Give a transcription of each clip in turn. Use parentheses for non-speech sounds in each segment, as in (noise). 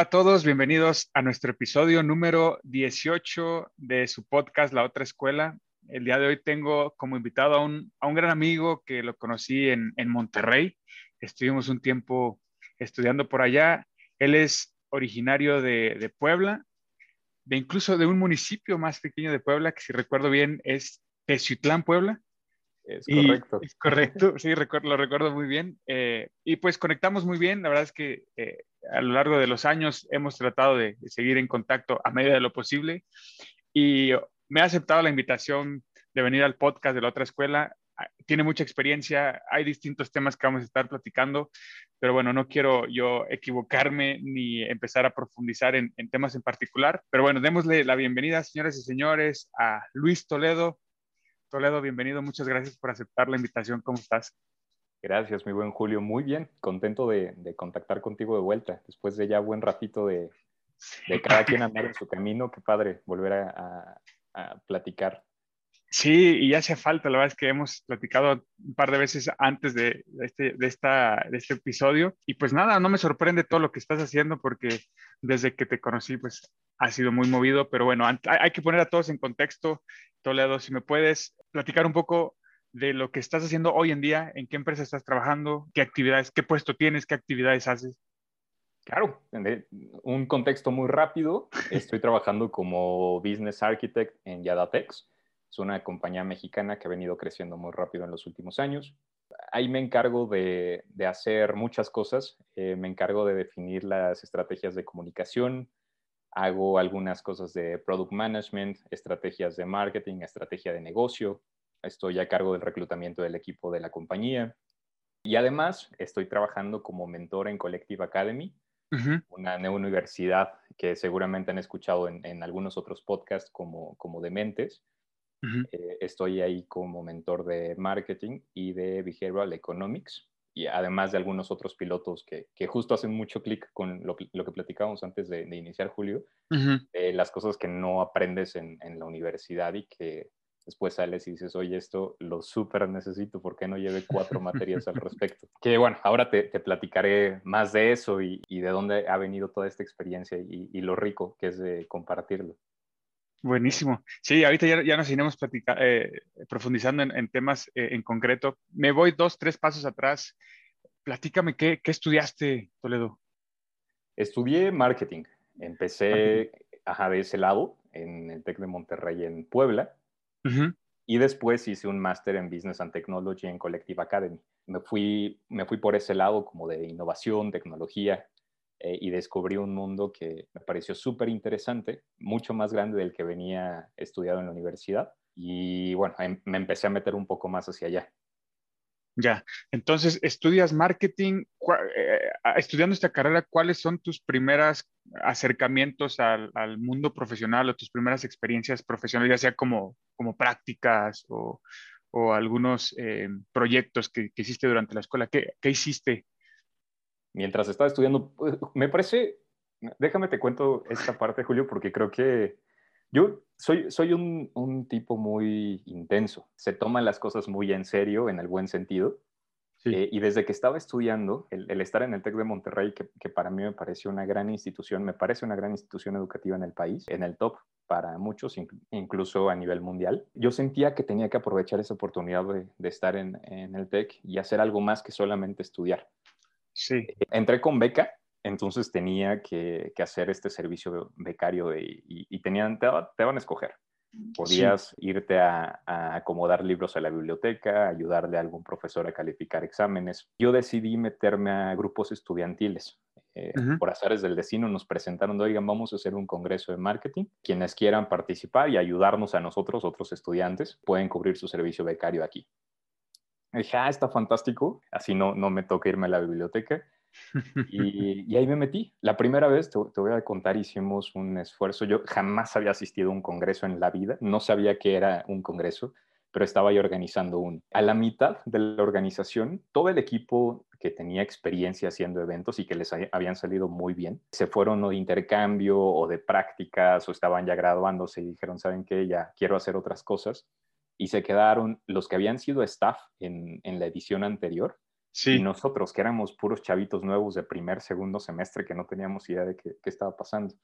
Hola a todos, bienvenidos a nuestro episodio número 18 de su podcast La Otra Escuela. El día de hoy tengo como invitado a un, a un gran amigo que lo conocí en, en Monterrey. Estuvimos un tiempo estudiando por allá. Él es originario de, de Puebla, de incluso de un municipio más pequeño de Puebla, que si recuerdo bien es Teciutlán, Puebla. Es Y- correcto. es correcto, sí, recuer- lo recuerdo muy bien. Eh, y pues conectamos muy bien. La verdad es que eh, a lo largo de los años hemos tratado de, seguir en contacto a medida de lo posible. Y me ha aceptado la invitación de venir al podcast de la otra escuela. Ah, Tiene mucha experiencia, hay distintos temas que vamos a estar platicando, pero bueno, no quiero yo equivocarme ni empezar a profundizar en, en temas en particular. Pero bueno, démosle la bienvenida, señoras y señores, a Luis Toledo. Toledo, bienvenido. Muchas gracias por aceptar la invitación. ¿Cómo estás? Gracias, mi buen Julio. Muy bien, contento de, de contactar contigo de vuelta. Después de ya buen ratito de, de cada quien (laughs) andar en su camino, qué padre volver a, a- a platicar. Sí, y ya hacía falta. La verdad es que hemos platicado un par de veces antes de, este, de, esta, de este episodio. Y pues nada, no me sorprende todo lo que estás haciendo porque desde que te conocí, pues ha sido muy movido. Pero bueno, hay que poner a todos en contexto. Toledo, si me puedes platicar un poco de lo que estás haciendo hoy en día, en qué empresa estás trabajando, qué actividades, qué puesto tienes, qué actividades haces. Claro, de- un contexto muy rápido. Estoy trabajando como Business Architect en Yadatex. Es una compañía mexicana que ha venido creciendo muy rápido en los últimos años. Ahí me encargo de, de hacer muchas cosas. Eh, me encargo de definir las estrategias de comunicación. Hago algunas cosas de product management, estrategias de marketing, estrategia de negocio. Estoy a cargo del reclutamiento del equipo de la compañía. Y además estoy trabajando como mentor en Collective Academy, Ujú, una nueva universidad que seguramente han escuchado en, en algunos otros podcasts como, como Dementes. Eh, estoy ahí como mentor de marketing y de behavioral economics y además de algunos otros pilotos que, que justo hacen mucho clic con lo, que- lo que platicábamos antes de, de iniciar, Julio, eh, las cosas que no aprendes en, en la universidad y que después sales y dices, oye, esto lo súper necesito, ¿por qué no lleve cuatro materias al respecto? (laughs) Que bueno, ahora te, te platicaré más de eso y, y de dónde ha venido toda esta experiencia y, y lo rico que es de compartirlo. Buenísimo. Sí, ahorita ya, ya nos iremos eh, profundizando en, en temas eh, en concreto. Me voy dos, tres pasos atrás. Platícame, ¿qué, qué estudiaste, Toledo? Estudié marketing. Empecé ajá, de ese lado en el TEC de Monterrey en Puebla Y después hice un máster en Business and Technology en Collective Academy. Me fui, me fui por ese lado como de innovación, tecnología eh, y descubrí un mundo que me pareció súper interesante, mucho más grande del que venía estudiado en la universidad. Y bueno, em- me empecé a meter un poco más hacia allá. Ya. Entonces, estudias marketing. Eh, estudiando esta carrera, ¿cuáles son tus primeros acercamientos al, mundo profesional o tus primeras experiencias profesionales, ya sea como, prácticas o, algunos eh, proyectos que, que hiciste durante la escuela? ¿Qué, qué hiciste? mientras estaba estudiando, pues, me parece, déjame te cuento esta parte, Julio, porque creo que yo soy, un tipo muy intenso, se toman las cosas muy en serio, en el buen sentido, Sí. Eh, y desde que estaba estudiando, el, el estar en el TEC de Monterrey, que, que para mí me pareció una gran institución, me parece una gran institución educativa en el país, en el top para muchos, inc- incluso a nivel mundial, yo sentía que tenía que aprovechar esa oportunidad de, de estar en, en el TEC y hacer algo más que solamente estudiar Sí. entré con beca, entonces tenía que, que hacer este servicio becario de- y, y tenían, te, te van a escoger. Podías irte a, a acomodar libros a la biblioteca, ayudarle a algún profesor a calificar exámenes. Yo decidí meterme a grupos estudiantiles. Eh, Ujú. Por azares del destino nos presentaron, oigan, vamos a hacer un congreso de marketing. Quienes quieran participar y ayudarnos a nosotros, otros estudiantes, pueden cubrir su servicio becario aquí. Y dije, ah, está fantástico, así no, no me toca irme a la biblioteca. Y, ahí me metí. La primera vez, te, te, voy a contar, hicimos un esfuerzo. Yo jamás había asistido a un congreso en la vida, no sabía que era un congreso, pero estaba ahí organizando uno. A la mitad de la organización, todo el equipo que tenía experiencia haciendo eventos y que les habían salido muy bien, se fueron o de intercambio o de prácticas o estaban ya graduándose y dijeron, ¿saben qué? Ya quiero hacer otras cosas. Y se quedaron los que habían sido staff en la edición anterior, Sí. Y nosotros, que éramos puros chavitos nuevos de primer, segundo semestre, que no teníamos idea de qué, qué, estaba pasando.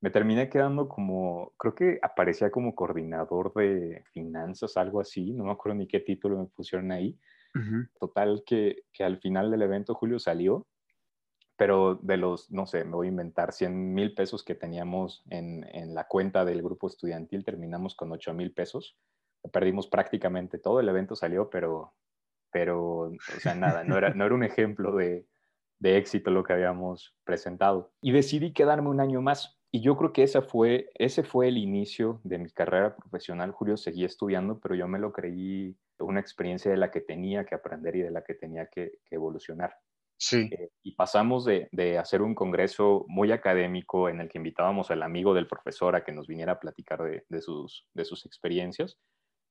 Me terminé quedando como, creo que aparecía como coordinador de finanzas, algo así, no me acuerdo ni qué título me pusieron ahí. Total, que, que, al final del evento Julio salió, pero de los, no sé, me voy a inventar, 100 mil pesos que teníamos en, en la cuenta del grupo estudiantil, terminamos con 8 mil pesos. Perdimos prácticamente todo, el evento salió, pero pero, o sea, nada, no era, (laughs) no era un ejemplo de, de éxito lo que habíamos presentado. Y decidí quedarme un año más. Y yo creo que esa fue, ese fue el inicio de mi carrera profesional. Julio seguí estudiando, pero yo me lo creí una experiencia de la que tenía que aprender y de la que tenía que, que evolucionar. Sí. Eh, y pasamos de, de, hacer un congreso muy académico en el que invitábamos al amigo del profesor a que nos viniera a platicar de, de sus, de sus experiencias,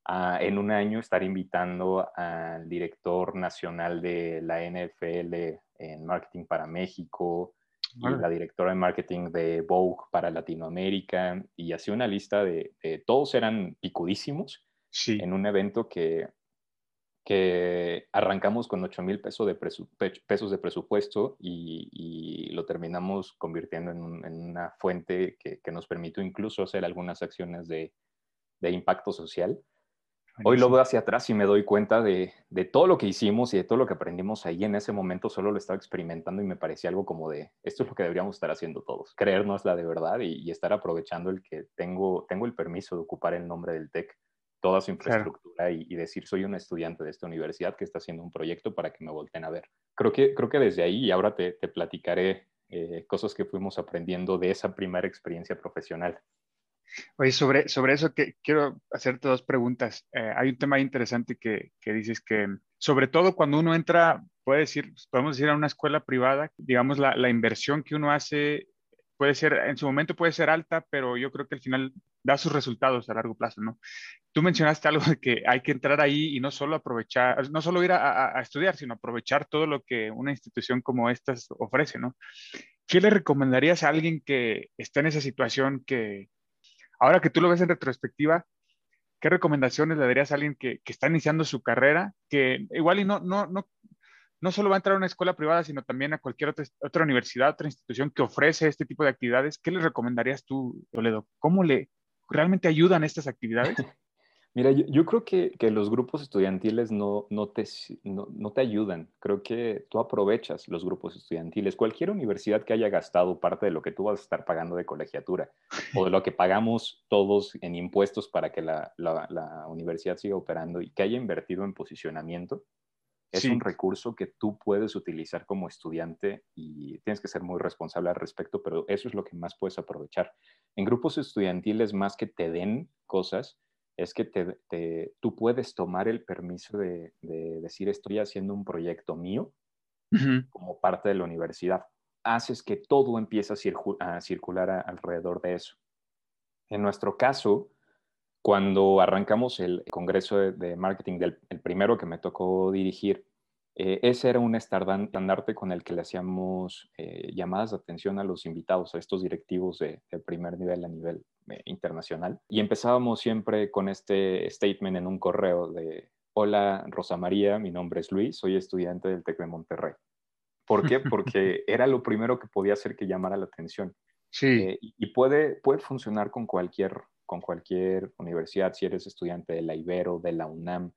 en un año estar invitando al director nacional de la NFL en marketing para México y la directora de marketing de Vogue para Latinoamérica y así una lista de, todos eran picudísimos sí. en un evento que, que arrancamos con 8 mil pesos, pesos de presupuesto y, y lo terminamos convirtiendo en, en una fuente que, que, nos permitió incluso hacer algunas acciones de, de impacto social. Hoy lo veo hacia atrás y me doy cuenta de, de, todo lo que hicimos y de todo lo que aprendimos ahí. En ese momento solo lo estaba experimentando y me parecía algo como de, esto es lo que deberíamos estar haciendo todos, creernos la de verdad y, y estar aprovechando el que tengo, tengo el permiso de ocupar el nombre del TEC, toda su infraestructura claro. y, y, decir, soy un estudiante de esta universidad que está haciendo un proyecto para que me volteen a ver. Creo que, creo que desde ahí, y ahora te, te platicaré eh, cosas que fuimos aprendiendo de esa primera experiencia profesional. Oye, sobre, sobre eso que quiero hacerte dos preguntas. Eh, hay un tema interesante que, que, dices que, sobre todo cuando uno entra, puede decir, podemos decir a una escuela privada, digamos, la, la, inversión que uno hace puede ser, en su momento puede ser alta, pero yo creo que al final da sus resultados a largo plazo, ¿no? Tú mencionaste algo de que hay que entrar ahí y no solo aprovechar, no solo ir a, a, a estudiar, sino aprovechar todo lo que una institución como esta ofrece, ¿no? ¿Qué le recomendarías a alguien que está en esa situación que, Ahora que tú lo ves en retrospectiva, ¿qué recomendaciones le darías a alguien que, está iniciando su carrera? Que igual y no, no, no, no solo va a entrar a una escuela privada, sino también a cualquier otra, otra universidad, otra institución que ofrece este tipo de actividades. ¿Qué le recomendarías tú, Toledo? ¿Cómo le realmente ayudan estas actividades? (laughs) Mira, yo, yo creo que, que, los grupos estudiantiles no, no, te, no, no, te ayudan. Creo que tú aprovechas los grupos estudiantiles. Cualquier universidad que haya gastado parte de lo que tú vas a estar pagando de colegiatura o de lo que pagamos todos en impuestos para que la, la, la universidad siga operando y que haya invertido en posicionamiento, es sí. un recurso que tú puedes utilizar como estudiante y tienes que ser muy responsable al respecto, pero eso es lo que más puedes aprovechar. En grupos estudiantiles, más que te den cosas, es que te, te, tú puedes tomar el permiso de, de, decir estoy haciendo un proyecto mío uh -huh. como parte de la universidad. Haces que todo empiece a, circu a circular a, alrededor de eso. En nuestro caso, cuando arrancamos el congreso de, de marketing, del, el primero que me tocó dirigir, eh, ese era un estandarte con el que le hacíamos eh, llamadas de atención a los invitados, a estos directivos de, de primer nivel a nivel eh, internacional. Y empezábamos siempre con este statement en un correo de, hola Rosa María, mi nombre es Luis, soy estudiante del TEC de Monterrey. ¿Por qué? Porque era lo primero que podía hacer que llamara la atención. (laughs) Sí. Eh, y puede, puede funcionar con cualquier, con cualquier universidad, si eres estudiante de la Ibero, de la UNAM,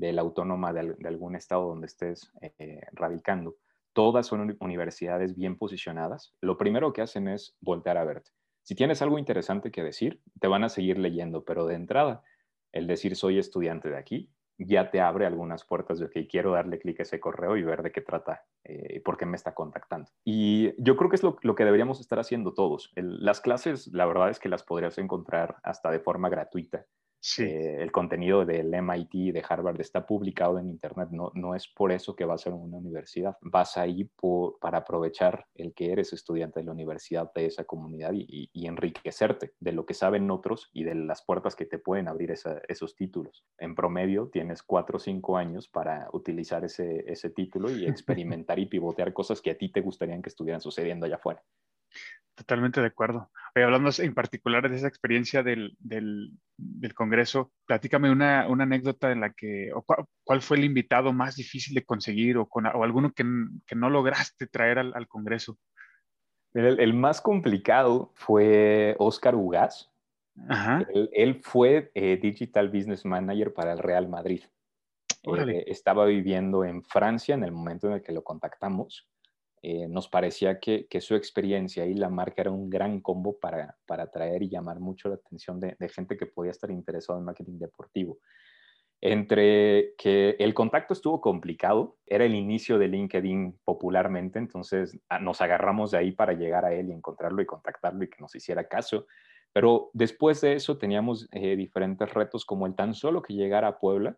de la autónoma de, algún estado donde estés eh, radicando. Todas son universidades bien posicionadas. Lo primero que hacen es voltear a verte. Si tienes algo interesante que decir, te van a seguir leyendo, pero de entrada, el decir soy estudiante de aquí ya te abre algunas puertas de, ok, quiero darle clic a ese correo y ver de qué trata y eh, por qué me está contactando. Y yo creo que es lo, lo que deberíamos estar haciendo todos. Las clases, la verdad es que las podrías encontrar hasta de forma gratuita Sí. Eh, el contenido del MIT de Harvard está publicado en Internet. No, no es por eso que vas a una universidad. Vas ahí por, para aprovechar el que eres estudiante de la universidad de esa comunidad y, y, enriquecerte de lo que saben otros y de las puertas que te pueden abrir esa, esos títulos. En promedio tienes cuatro o cinco años para utilizar ese, ese título y (laughs) experimentar y pivotear cosas que a ti te gustarían que estuvieran sucediendo allá afuera. Totalmente de acuerdo. Oye, hablando en particular de esa experiencia del, del, del Congreso, platícame una, una, anécdota en la que, o cuál, cuál, fue el invitado más difícil de conseguir o, con, o alguno que, que, no lograste traer al, al Congreso. El, el, más complicado fue Oscar Ugaz. Él, él, fue eh, Digital Business Manager para el Real Madrid. Eh, estaba viviendo en Francia en el momento en el que lo contactamos eh, nos parecía que, que, su experiencia y la marca era un gran combo para, para atraer y llamar mucho la atención de, de, gente que podía estar interesada en marketing deportivo. Entre que el contacto estuvo complicado, era el inicio de LinkedIn popularmente, entonces ah, nos agarramos de ahí para llegar a él y encontrarlo y contactarlo y que nos hiciera caso. Pero después de eso teníamos eh, diferentes retos, como el tan solo que llegara a Puebla,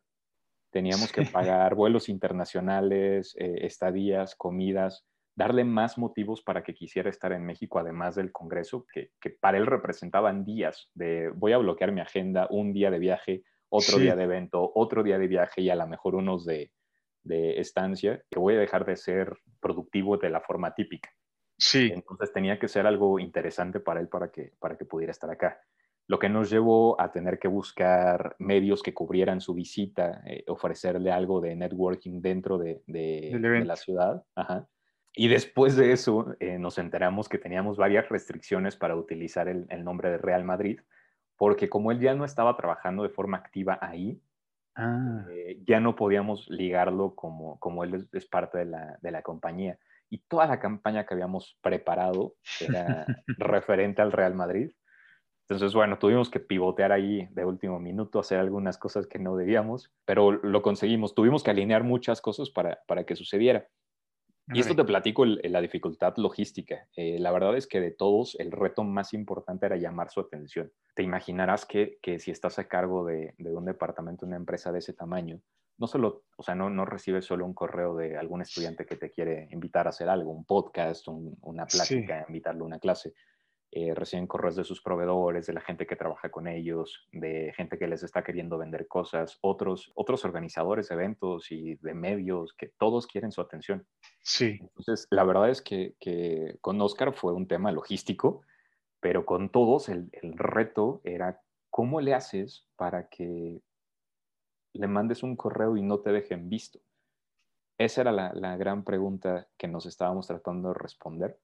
teníamos que pagar vuelos internacionales, eh, estadías, comidas, darle más motivos para que quisiera estar en México, además del Congreso, que, que, para él representaban días de voy a bloquear mi agenda, un día de viaje, otro sí. día de evento, otro día de viaje y a lo mejor unos de, de, estancia, que voy a dejar de ser productivo de la forma típica. Sí. Entonces tenía que ser algo interesante para él para que, para que pudiera estar acá. Lo que nos llevó a tener que buscar medios que cubrieran su visita, eh, ofrecerle algo de networking dentro de, de, de la ciudad. Ajá y después de eso eh, nos enteramos que teníamos varias restricciones para utilizar el, el, nombre de Real Madrid, porque como él ya no estaba trabajando de forma activa ahí, ah. eh, ya no podíamos ligarlo como, como él es, es parte de la, de la, compañía. Y toda la campaña que habíamos preparado era (laughs) referente al Real Madrid. Entonces, bueno, tuvimos que pivotear ahí de último minuto, hacer algunas cosas que no debíamos, pero lo conseguimos. Tuvimos que alinear muchas cosas para, para que sucediera. Y esto te platico el, la dificultad logística. Eh, la verdad es que de todos el reto más importante era llamar su atención. Te imaginarás que, que si estás a cargo de, de, un departamento, una empresa de ese tamaño, no solo, o sea, no, no recibes solo un correo de algún estudiante que te quiere invitar a hacer algo, un podcast, un, una plática, sí. invitarlo a una clase, eh, reciben correos de sus proveedores, de la gente que trabaja con ellos, de gente que les está queriendo vender cosas, otros, otros organizadores de eventos y de medios que todos quieren su atención. Sí. Entonces, la verdad es que, que con Oscar fue un tema logístico, pero con todos el, el reto era cómo le haces para que le mandes un correo y no te dejen visto. Esa era la, la gran pregunta que nos estábamos tratando de responder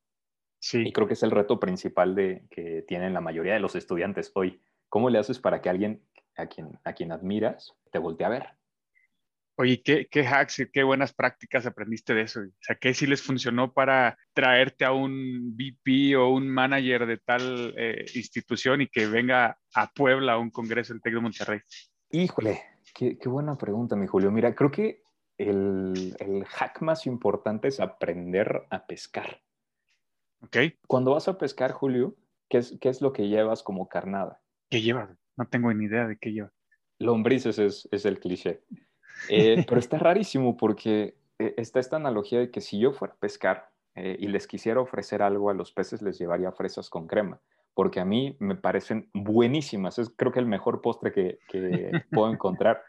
Sí. Y creo que es el reto principal de, que tienen la mayoría de los estudiantes hoy. ¿Cómo le haces para que alguien a quien, a quien admiras te voltee a ver? Oye, ¿qué, qué hacks y qué buenas prácticas aprendiste de eso? O sea, ¿qué sí les funcionó para traerte a un VP o un manager de tal eh, institución y que venga a Puebla a un congreso del TEC de Monterrey? Híjole, qué, qué buena pregunta, mi Julio. Mira, creo que el, el hack más importante es aprender a pescar. Okay. Cuando vas a pescar, Julio, ¿qué es, ¿qué es lo que llevas como carnada? ¿Qué llevas? No tengo ni idea de qué lleva. Lombrices es, es el cliché. Eh, pero está rarísimo porque eh, está esta analogía de que si yo fuera a pescar eh, y les quisiera ofrecer algo a los peces, les llevaría fresas con crema, porque a mí me parecen buenísimas. Es creo que el mejor postre que, que puedo (laughs) encontrar.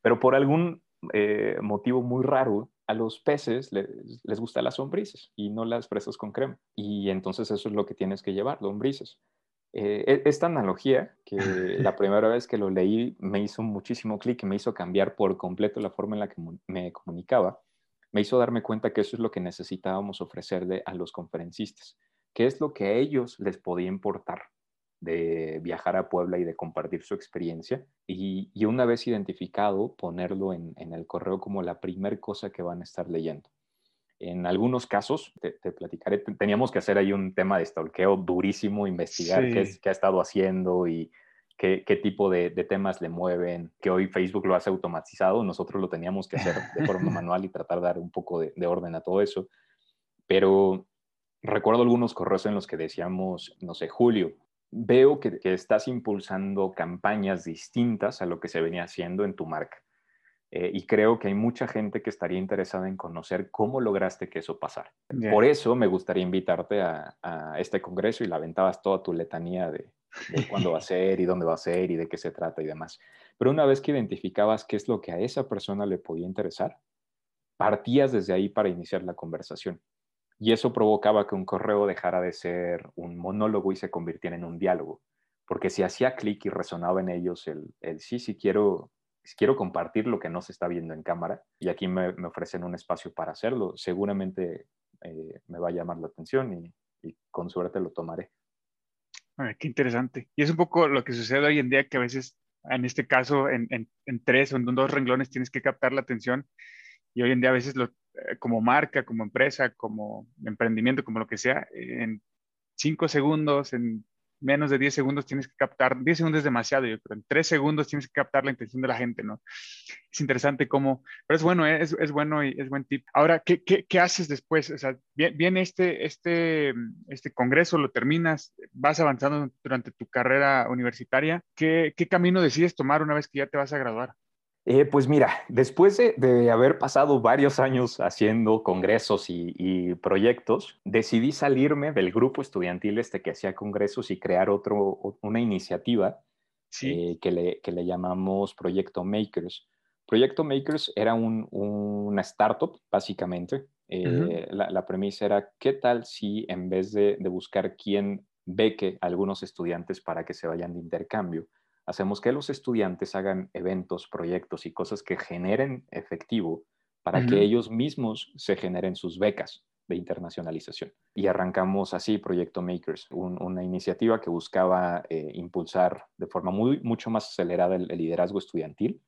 Pero por algún eh, motivo muy raro, a los peces les, les gustan las lombrices y no las fresas con crema. Y entonces eso es lo que tienes que llevar, lombrices. Eh, esta analogía, que (laughs) la primera vez que lo leí me hizo muchísimo clic y me hizo cambiar por completo la forma en la que me comunicaba, me hizo darme cuenta que eso es lo que necesitábamos ofrecerle a los conferencistas, que es lo que a ellos les podía importar de viajar a Puebla y de compartir su experiencia y, y una vez identificado ponerlo en, en, el correo como la primer cosa que van a estar leyendo. En algunos casos, te, te platicaré, teníamos que hacer ahí un tema de stalkeo durísimo, investigar sí. qué, es, qué, ha estado haciendo y qué, qué tipo de, de, temas le mueven, que hoy Facebook lo hace automatizado, nosotros lo teníamos que hacer de forma (laughs) manual y tratar de dar un poco de, de orden a todo eso. Pero recuerdo algunos correos en los que decíamos, no sé, Julio, veo que, que estás impulsando campañas distintas a lo que se venía haciendo en tu marca. Eh, y creo que hay mucha gente que estaría interesada en conocer cómo lograste que eso pasara. Por eso me gustaría invitarte a, a este congreso y la aventabas toda tu letanía de, de cuándo va a (laughs) ser y dónde va a ser y de qué se trata y demás. Pero una vez que identificabas qué es lo que a esa persona le podía interesar, partías desde ahí para iniciar la conversación. Y eso provocaba que un correo dejara de ser un monólogo y se convirtiera en un diálogo. Porque si hacía clic y resonaba en ellos el, el sí, sí quiero, quiero compartir lo que no se está viendo en cámara y aquí me, ofrecen un espacio para hacerlo, seguramente eh, me va a llamar la atención y, con suerte lo tomaré. Ay, qué interesante. Y es un poco lo que sucede hoy en día, que a veces, en este caso, en tres o en dos renglones tienes que captar la atención. Y hoy en día a veces, lo, eh, como marca, como empresa, como emprendimiento, como lo que sea, en cinco segundos, en menos de 10 segundos tienes que captar, 10 segundos es demasiado, yo creo, en 3 segundos tienes que captar la intención de la gente, ¿no? Es interesante cómo, pero es bueno, ¿eh? es, es, bueno y es buen tip. Ahora, ¿qué, qué, qué haces después? O sea, viene este, este, este congreso, lo terminas, vas avanzando durante tu carrera universitaria, ¿qué, qué camino decides tomar una vez que ya te vas a graduar? Eh, pues mira, después de, de, haber pasado varios años haciendo congresos y, y, proyectos, decidí salirme del grupo estudiantil este que hacía congresos y crear otro, una iniciativa sí. eh, que, le, que, le, llamamos Proyecto Makers. Proyecto Makers era un, una startup, básicamente. Eh, uh -huh. la, la, premisa era, ¿qué tal si en vez de, de buscar quién beque a algunos estudiantes para que se vayan de intercambio, hacemos que los estudiantes hagan eventos, proyectos y cosas que generen efectivo para uh -huh. que ellos mismos se generen sus becas de internacionalización. Y arrancamos así Proyecto Makers, un, una iniciativa que buscaba eh, impulsar de forma muy, mucho más acelerada el, el liderazgo estudiantil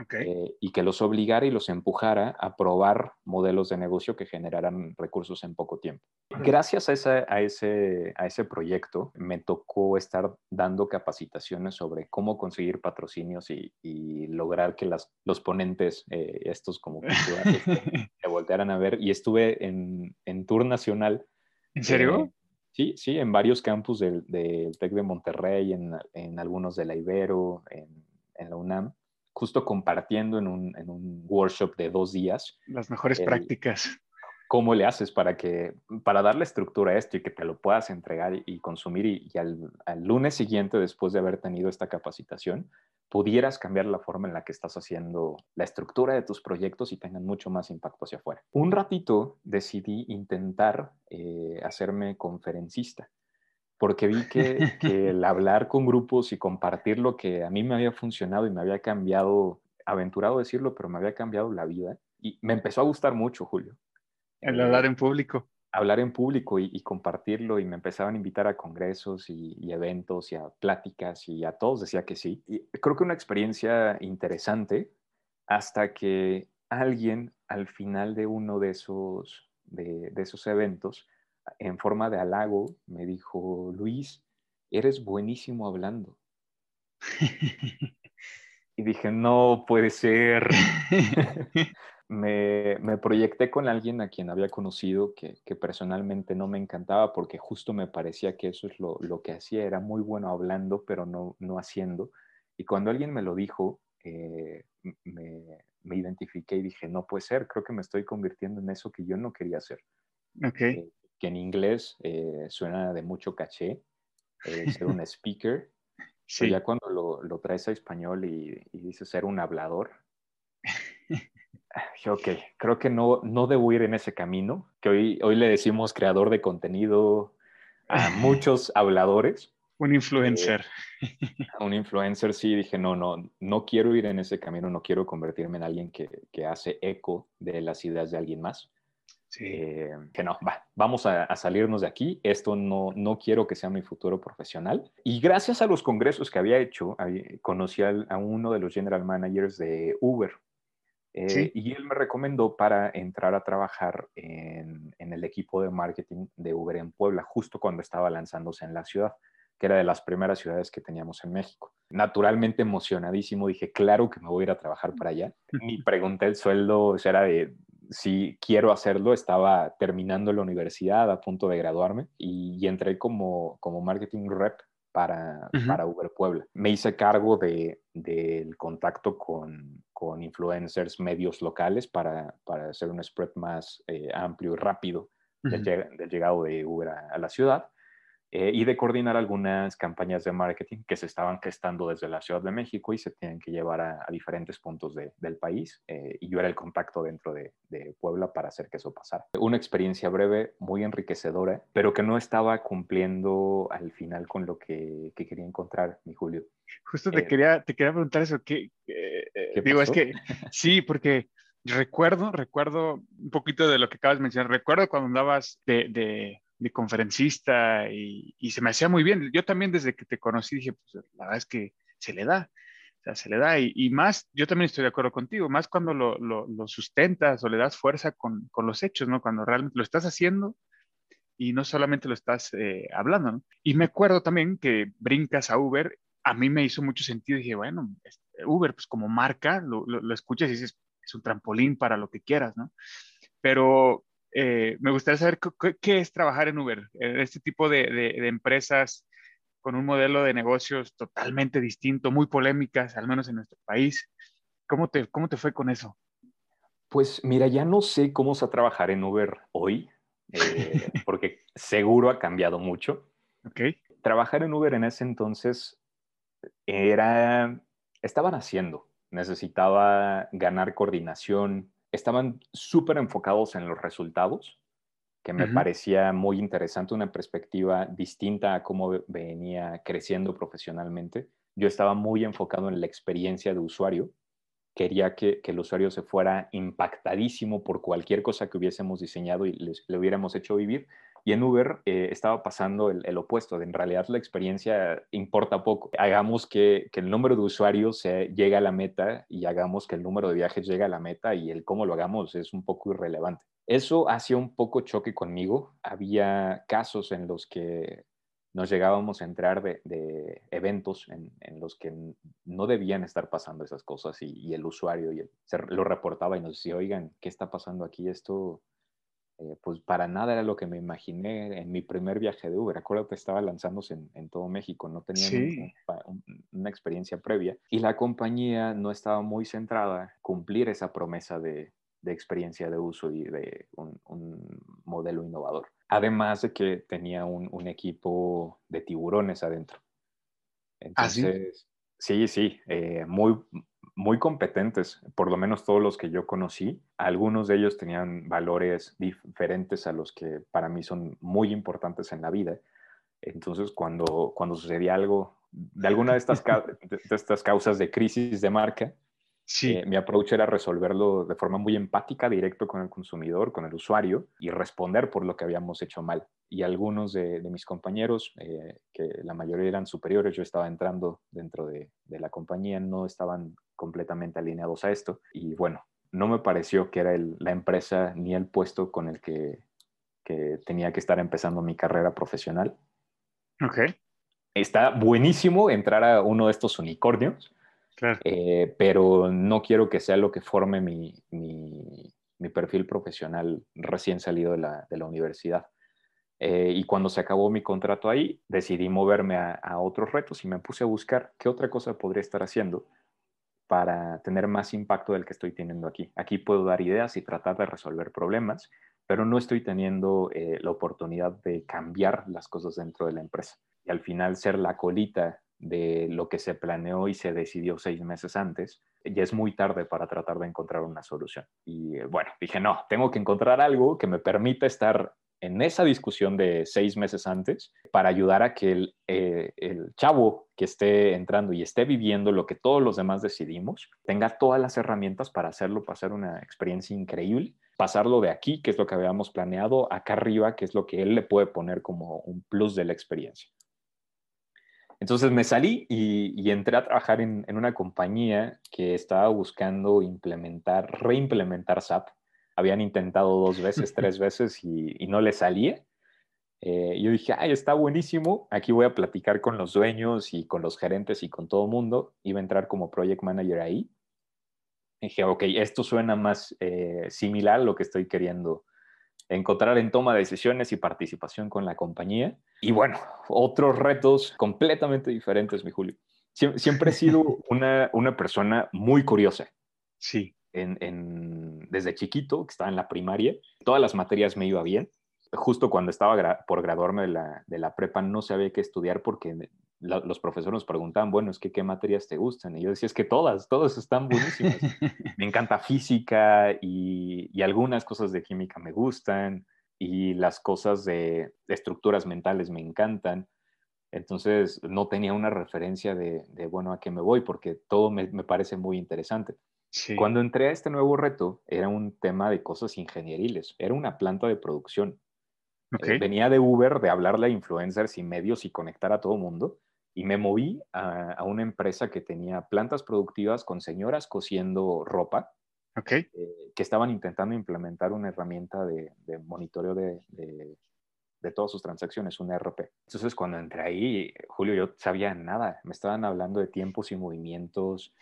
Okay. Eh, y que los obligara y los empujara a probar modelos de negocio que generaran recursos en poco tiempo. Gracias a, esa, a, ese, a ese proyecto me tocó estar dando capacitaciones sobre cómo conseguir patrocinios y, y lograr que las, los ponentes, eh, estos como culturales, (laughs) (laughs) se voltearan a ver. Y estuve en, en tour nacional. ¿En serio? Eh, Sí, sí, en varios campus del, del TEC de Monterrey, en, en, algunos de la Ibero, en, en la UNAM justo compartiendo en un, en un, workshop de dos días. Las mejores el, prácticas. ¿Cómo le haces para, que, para darle estructura a esto y que te lo puedas entregar y, y consumir y, y al, al, lunes siguiente, después de haber tenido esta capacitación, pudieras cambiar la forma en la que estás haciendo la estructura de tus proyectos y tengan mucho más impacto hacia afuera? Un ratito decidí intentar eh, hacerme conferencista porque vi que, (laughs) que, el hablar con grupos y compartir lo que a mí me había funcionado y me había cambiado, aventurado decirlo, pero me había cambiado la vida. Y me empezó a gustar mucho, Julio. El hablar en público. Hablar en público y, y compartirlo y me empezaban a invitar a congresos y, y, eventos y a pláticas y a todos decía que sí. Y creo que una experiencia interesante hasta que alguien al final de uno de esos, de, de esos eventos en forma de halago, me dijo, Luis, eres buenísimo hablando. y dije, no puede ser. (laughs) me, me, proyecté con alguien a quien había conocido que, que, personalmente no me encantaba porque justo me parecía que eso es lo, lo que hacía, era muy bueno hablando, pero no, no haciendo. Y cuando alguien me lo dijo, eh, me, me, identifiqué y dije, no puede ser, creo que me estoy convirtiendo en eso que yo no quería hacer. Okay. Eh, que en inglés eh, suena de mucho caché, eh, ser un (laughs) speaker, sí. pero ya cuando lo, lo, traes a español y, y dices ser un hablador, ok, creo que no, no debo ir en ese camino, que hoy, hoy le decimos creador de contenido a muchos habladores. (laughs) Un influencer. Eh, un influencer, sí, dije, no, no, no quiero ir en ese camino, no quiero convertirme en alguien que, que hace eco de las ideas de alguien más. Sí. Eh, que no, va, vamos a, a, salirnos de aquí, esto no, no quiero que sea mi futuro profesional. Y gracias a los congresos que había hecho, conocí a, a uno de los general managers de Uber. Eh, ¿Sí? Y él me recomendó para entrar a trabajar en, en, el equipo de marketing de Uber en Puebla, justo cuando estaba lanzándose en la ciudad, que era de las primeras ciudades que teníamos en México. Naturalmente emocionadísimo, dije, claro que me voy a ir a trabajar para allá. (laughs) Ni pregunté el sueldo, o sea, era de si quiero hacerlo, estaba terminando la universidad, a punto de graduarme, y, y entré como, como marketing rep para, para Uber Puebla. Me hice cargo de, del contacto con, con influencers medios locales para, para hacer un spread más eh, amplio y rápido lleg- del llegado de Uber a, a la ciudad eh, y de coordinar algunas campañas de marketing que se estaban gestando desde la Ciudad de México y se tienen que llevar a, a diferentes puntos de- del país. eh, y yo era el contacto dentro de, de Puebla para hacer que eso pasara. Una experiencia breve, muy enriquecedora, pero que no estaba cumpliendo al final con lo que, que quería encontrar, mi Julio. Justo te Eh, quería, te quería preguntar eso, ¿qué, qué- eh, ¿Qué digo, es pasó? que sí, porque recuerdo, recuerdo un poquito de lo que acabas de mencionar, recuerdo cuando andabas de, de, de conferencista y, se me hacía muy bien. Yo también desde que te conocí dije, pues la verdad es que se le da, o sea, se le da y, más, yo también estoy de acuerdo contigo, más cuando lo, lo, lo sustentas o le das fuerza con, los hechos, ¿no? Cuando realmente lo estás haciendo y no solamente lo estás eh, hablando, ¿no? Y me acuerdo también que brincas a Uber, a mí me hizo mucho sentido, dije, bueno, Uber, pues como marca, lo, lo escuchas y dices, es un trampolín para lo que quieras, ¿no? Pero eh, me gustaría saber qué, es trabajar en Uber, en este tipo de, de, de empresas con un modelo de negocios totalmente distinto, muy polémicas, al menos en nuestro país. ¿Cómo te, cómo te fue con eso? Pues mira, ya no sé cómo se a trabajar en Uber hoy, eh, (laughs) porque seguro ha cambiado mucho. Ok. Trabajar en Uber en ese entonces era, estaban haciendo, necesitaba ganar coordinación, estaban súper enfocados en los resultados, que me parecía muy interesante, una perspectiva distinta a cómo ve- venía creciendo profesionalmente. Yo estaba muy enfocado en la experiencia de usuario, quería que, que el usuario se fuera impactadísimo por cualquier cosa que hubiésemos diseñado y les- le hubiéramos hecho vivir. Y en Uber eh, estaba pasando el, opuesto, en realidad la experiencia importa poco. Hagamos que, el número de usuarios llegue a la meta y hagamos que el número de viajes llegue a la meta y el cómo lo hagamos es un poco irrelevante. Eso hacía un poco choque conmigo. Había casos en los que nos llegábamos a entrar de, eventos en, los que no debían estar pasando esas cosas y, y el usuario y el, se lo reportaba y nos decía, oigan, ¿qué está pasando aquí? Esto, eh, pues para nada era lo que me imaginé en mi primer viaje de Uber. Acuérdate, estaba lanzándose en, en todo México, no tenían Sí. un, un, una experiencia previa y la compañía no estaba muy centrada en cumplir esa promesa de, de experiencia de uso y de un, un, modelo innovador. Además de que tenía un, un equipo de tiburones adentro. Entonces, ¿Ah, sí? sí, sí, eh, muy, muy competentes, por lo menos todos los que yo conocí. Algunos de ellos tenían valores diferentes a los que para mí son muy importantes en la vida. Entonces, cuando, cuando sucedía algo de alguna de estas, (laughs) de, estas causas de crisis de marca, Sí. Eh, mi approach era resolverlo de forma muy empática, directo con el consumidor, con el usuario y responder por lo que habíamos hecho mal. Y algunos de, de mis compañeros, eh, que la mayoría eran superiores, yo estaba entrando dentro de, de, la compañía, no estaban completamente alineados a esto. Y bueno, no me pareció que era el, la empresa ni el puesto con el que, que tenía que estar empezando mi carrera profesional. Ok. Está buenísimo entrar a uno de estos unicornios Claro. Eh, pero no quiero que sea lo que forme mi, mi, mi perfil profesional recién salido de la, de la universidad. Eh, y cuando se acabó mi contrato ahí, decidí moverme a, a, otros retos y me puse a buscar qué otra cosa podría estar haciendo para tener más impacto del que estoy teniendo aquí. Aquí puedo dar ideas y tratar de resolver problemas, pero no estoy teniendo eh, la oportunidad de cambiar las cosas dentro de la empresa. Y al final ser la colita de lo que se planeó y se decidió seis meses antes, ya es muy tarde para tratar de encontrar una solución. Y eh, bueno, dije, no, tengo que encontrar algo que me permita estar en esa discusión de seis meses antes para ayudar a que el, eh, el, chavo que esté entrando y esté viviendo lo que todos los demás decidimos, tenga todas las herramientas para hacerlo pasar una experiencia increíble, pasarlo de aquí, que es lo que habíamos planeado, acá arriba, que es lo que él le puede poner como un plus de la experiencia. Entonces me salí y, entré a trabajar en, una compañía que estaba buscando implementar, reimplementar SAP. Habían intentado dos veces, (laughs) tres veces y, y no le salía. Eh, yo dije, ay, está buenísimo. Aquí voy a platicar con los dueños y con los gerentes y con todo el mundo. Iba a entrar como project manager ahí. Dije, ok, esto suena más eh, similar a lo que estoy queriendo encontrar en toma de decisiones y participación con la compañía. Y bueno, otros retos completamente diferentes, mi Julio. Siempre he sido (laughs) una, una persona muy curiosa. Sí. En, en, desde chiquito, que estaba en la primaria, todas las materias me iba bien. Justo cuando estaba por graduarme de la, de la, prepa, no sabía qué estudiar porque la, los profesores nos preguntaban, bueno, es que qué materias te gustan. Y yo decía, es que todas, todas están buenísimas. (laughs) me encanta física y, y, algunas cosas de química me gustan y las cosas de, de estructuras mentales me encantan. Entonces no tenía una referencia de, de, bueno, a qué me voy, porque todo me, me parece muy interesante. Sí. Cuando entré a este nuevo reto, era un tema de cosas ingenieriles, era una planta de producción. Okay. Eh, venía de Uber, de hablarle a influencers y medios y conectar a todo mundo, y me moví a, a una empresa que tenía plantas productivas con señoras cosiendo ropa, okay. eh, que estaban intentando implementar una herramienta de, de monitoreo de, de de todas sus transacciones, un ERP. Entonces, cuando entré ahí, Julio, yo sabía nada. Me estaban hablando de tiempos y movimientos,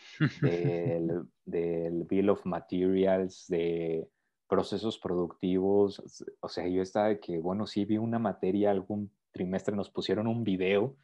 del, (laughs) del Bill of Materials, de procesos productivos. O sea, yo estaba de que, bueno, sí vi una materia, algún trimestre nos pusieron un video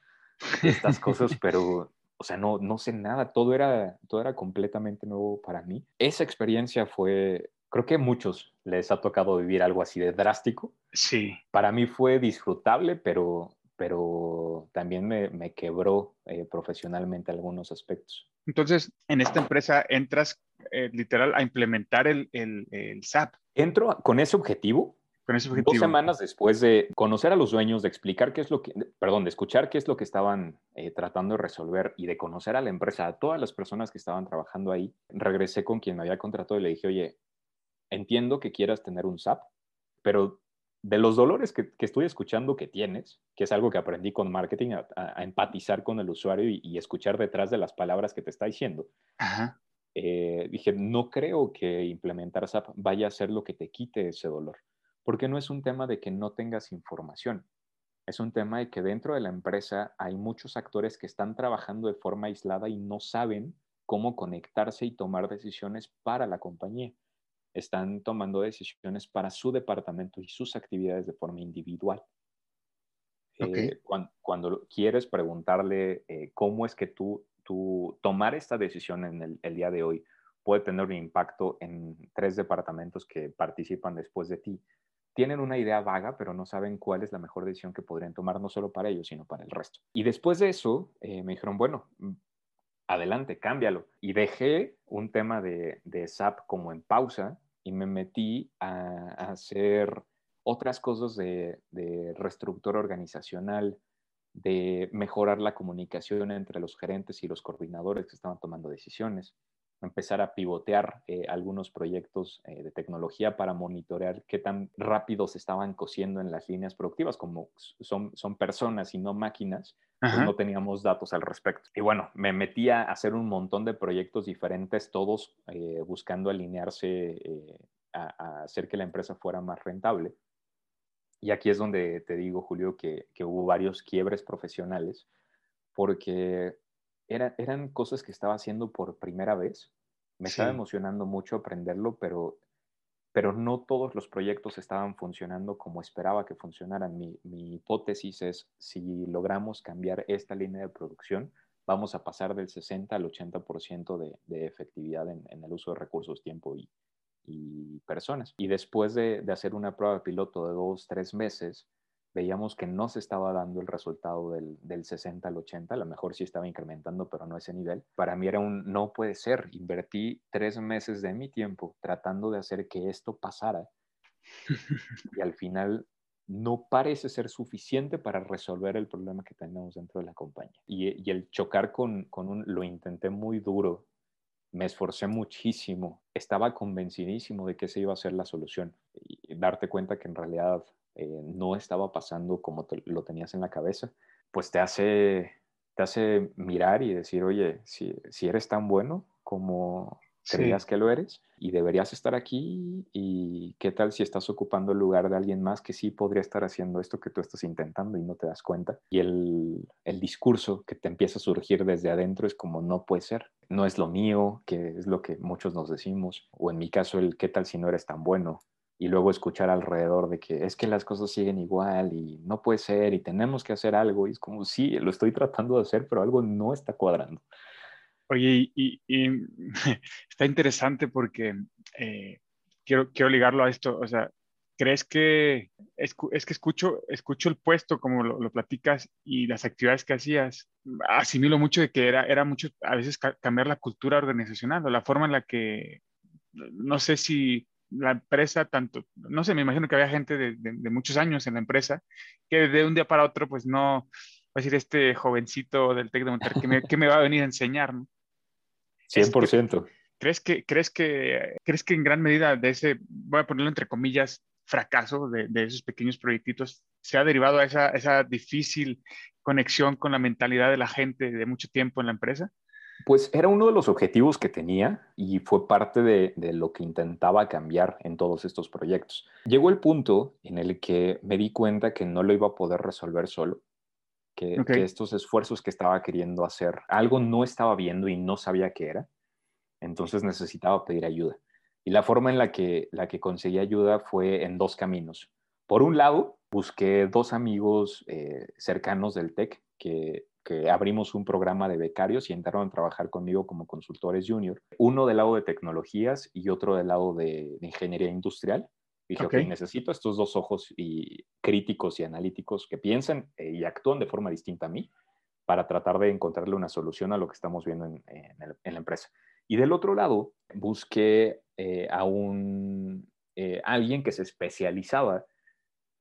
de estas cosas, (laughs) pero, o sea, no, no sé nada. Todo era, todo era completamente nuevo para mí. Esa experiencia fue creo que a muchos les ha tocado vivir algo así de drástico. Sí. Para mí fue disfrutable, pero, pero también me, me quebró eh, profesionalmente algunos aspectos. Entonces, en esta empresa entras eh, literal a implementar el, el, el, SAP. Entro con ese objetivo. Con ese objetivo. Dos semanas después de conocer a los dueños, de explicar qué es lo que, perdón, de escuchar qué es lo que estaban eh, tratando de resolver y de conocer a la empresa, a todas las personas que estaban trabajando ahí, regresé con quien me había contratado y le dije, oye, entiendo que quieras tener un SAP, pero de los dolores que, que, estoy escuchando que tienes, que es algo que aprendí con marketing, a, a empatizar con el usuario y, y, escuchar detrás de las palabras que te está diciendo, eh, dije, no creo que implementar SAP vaya a ser lo que te quite ese dolor, porque no es un tema de que no tengas información, es un tema de que dentro de la empresa hay muchos actores que están trabajando de forma aislada y no saben cómo conectarse y tomar decisiones para la compañía están tomando decisiones para su departamento y sus actividades de forma individual. Okay. Eh, cuando, cuando, quieres preguntarle eh, cómo es que tú, tú tomar esta decisión en el, el, día de hoy puede tener un impacto en tres departamentos que participan después de ti, tienen una idea vaga, pero no saben cuál es la mejor decisión que podrían tomar, no solo para ellos, sino para el resto. Y después de eso, eh, me dijeron, bueno, adelante, cámbialo. Y dejé un tema de, SAP como en pausa y me metí a, a hacer otras cosas de, de reestructura organizacional, de mejorar la comunicación entre los gerentes y los coordinadores que estaban tomando decisiones, empezar a pivotear eh, algunos proyectos eh, de tecnología para monitorear qué tan rápido se estaban cosiendo en las líneas productivas, como son, son personas y no máquinas, pues no teníamos datos al respecto. Y bueno, me metí a hacer un montón de proyectos diferentes, todos eh, buscando alinearse a, a, hacer que la empresa fuera más rentable. Y aquí es donde te digo, Julio, que, que hubo varios quiebres profesionales, porque era, eran cosas que estaba haciendo por primera vez. Me sí. estaba emocionando mucho aprenderlo, pero, pero no todos los proyectos estaban funcionando como esperaba que funcionaran. Mi, mi hipótesis es, si logramos cambiar esta línea de producción, vamos a pasar del 60 al 80% de, de efectividad en, en, el uso de recursos, tiempo y, y personas. Y después de, de hacer una prueba piloto de dos, tres meses, veíamos que no se estaba dando el resultado del, del, 60 al 80, a lo mejor sí estaba incrementando, pero no ese nivel. Para mí era un no puede ser. Invertí tres meses de mi tiempo tratando de hacer que esto pasara y al final no parece ser suficiente para resolver el problema que tenemos dentro de la compañía. Y, y el chocar con, con un, lo intenté muy duro, me esforcé muchísimo, estaba convencidísimo de que esa iba a ser la solución y darte cuenta que en realidad eh, no estaba pasando como te, lo tenías en la cabeza, pues te hace, te hace mirar y decir, oye, si, si eres tan bueno como creías sí. que lo eres y deberías estar aquí y qué tal si estás ocupando el lugar de alguien más que sí podría estar haciendo esto que tú estás intentando y no te das cuenta. Y el, el discurso que te empieza a surgir desde adentro es como no puede ser, no es lo mío, que es lo que muchos nos decimos, o en mi caso el qué tal si no eres tan bueno, y luego escuchar alrededor de que es que las cosas siguen igual y no puede ser y tenemos que hacer algo. Y es como, sí, lo estoy tratando de hacer, pero algo no está cuadrando. Oye, y, y- (laughs) está interesante porque eh, quiero, quiero ligarlo a esto. O sea, ¿crees que escu- es que escucho, escucho el puesto como lo, lo platicas y las actividades que hacías? Asimilo mucho de que era, era mucho a veces ca- cambiar la cultura organizacional o la forma en la que, no sé si la empresa, tanto, no sé, me imagino que había gente de, de- de muchos años en la empresa que de un día para otro, pues no, va a decir este jovencito del TEC de Monterrey, ¿qué me, qué me va a venir a enseñar? no? Es que- 100%. ¿Crees que, crees que, crees que en gran medida de ese, voy a ponerlo entre comillas, fracaso de, de esos pequeños proyectitos, se ha derivado a esa, esa difícil conexión con la mentalidad de la gente de mucho tiempo en la empresa? Pues era uno de los objetivos que tenía y fue parte de, de lo que intentaba cambiar en todos estos proyectos. Llegó el punto en el que me di cuenta que no lo iba a poder resolver solo, que estos esfuerzos que estaba queriendo hacer, algo no estaba viendo y no sabía qué era, entonces necesitaba pedir ayuda. Y la forma en la que, la que conseguí ayuda fue en dos caminos. Por un lado, busqué dos amigos eh, cercanos del TEC que, que abrimos un programa de becarios y entraron a trabajar conmigo como consultores junior. Uno del lado de tecnologías y otro del lado de, de ingeniería industrial. Dije, Ok. ok, necesito estos dos ojos y críticos y analíticos que piensan eh, y actúan de forma distinta a mí para tratar de encontrarle una solución a lo que estamos viendo en, en el- en la empresa. Y del otro lado, busqué eh, a un, eh, alguien que se especializaba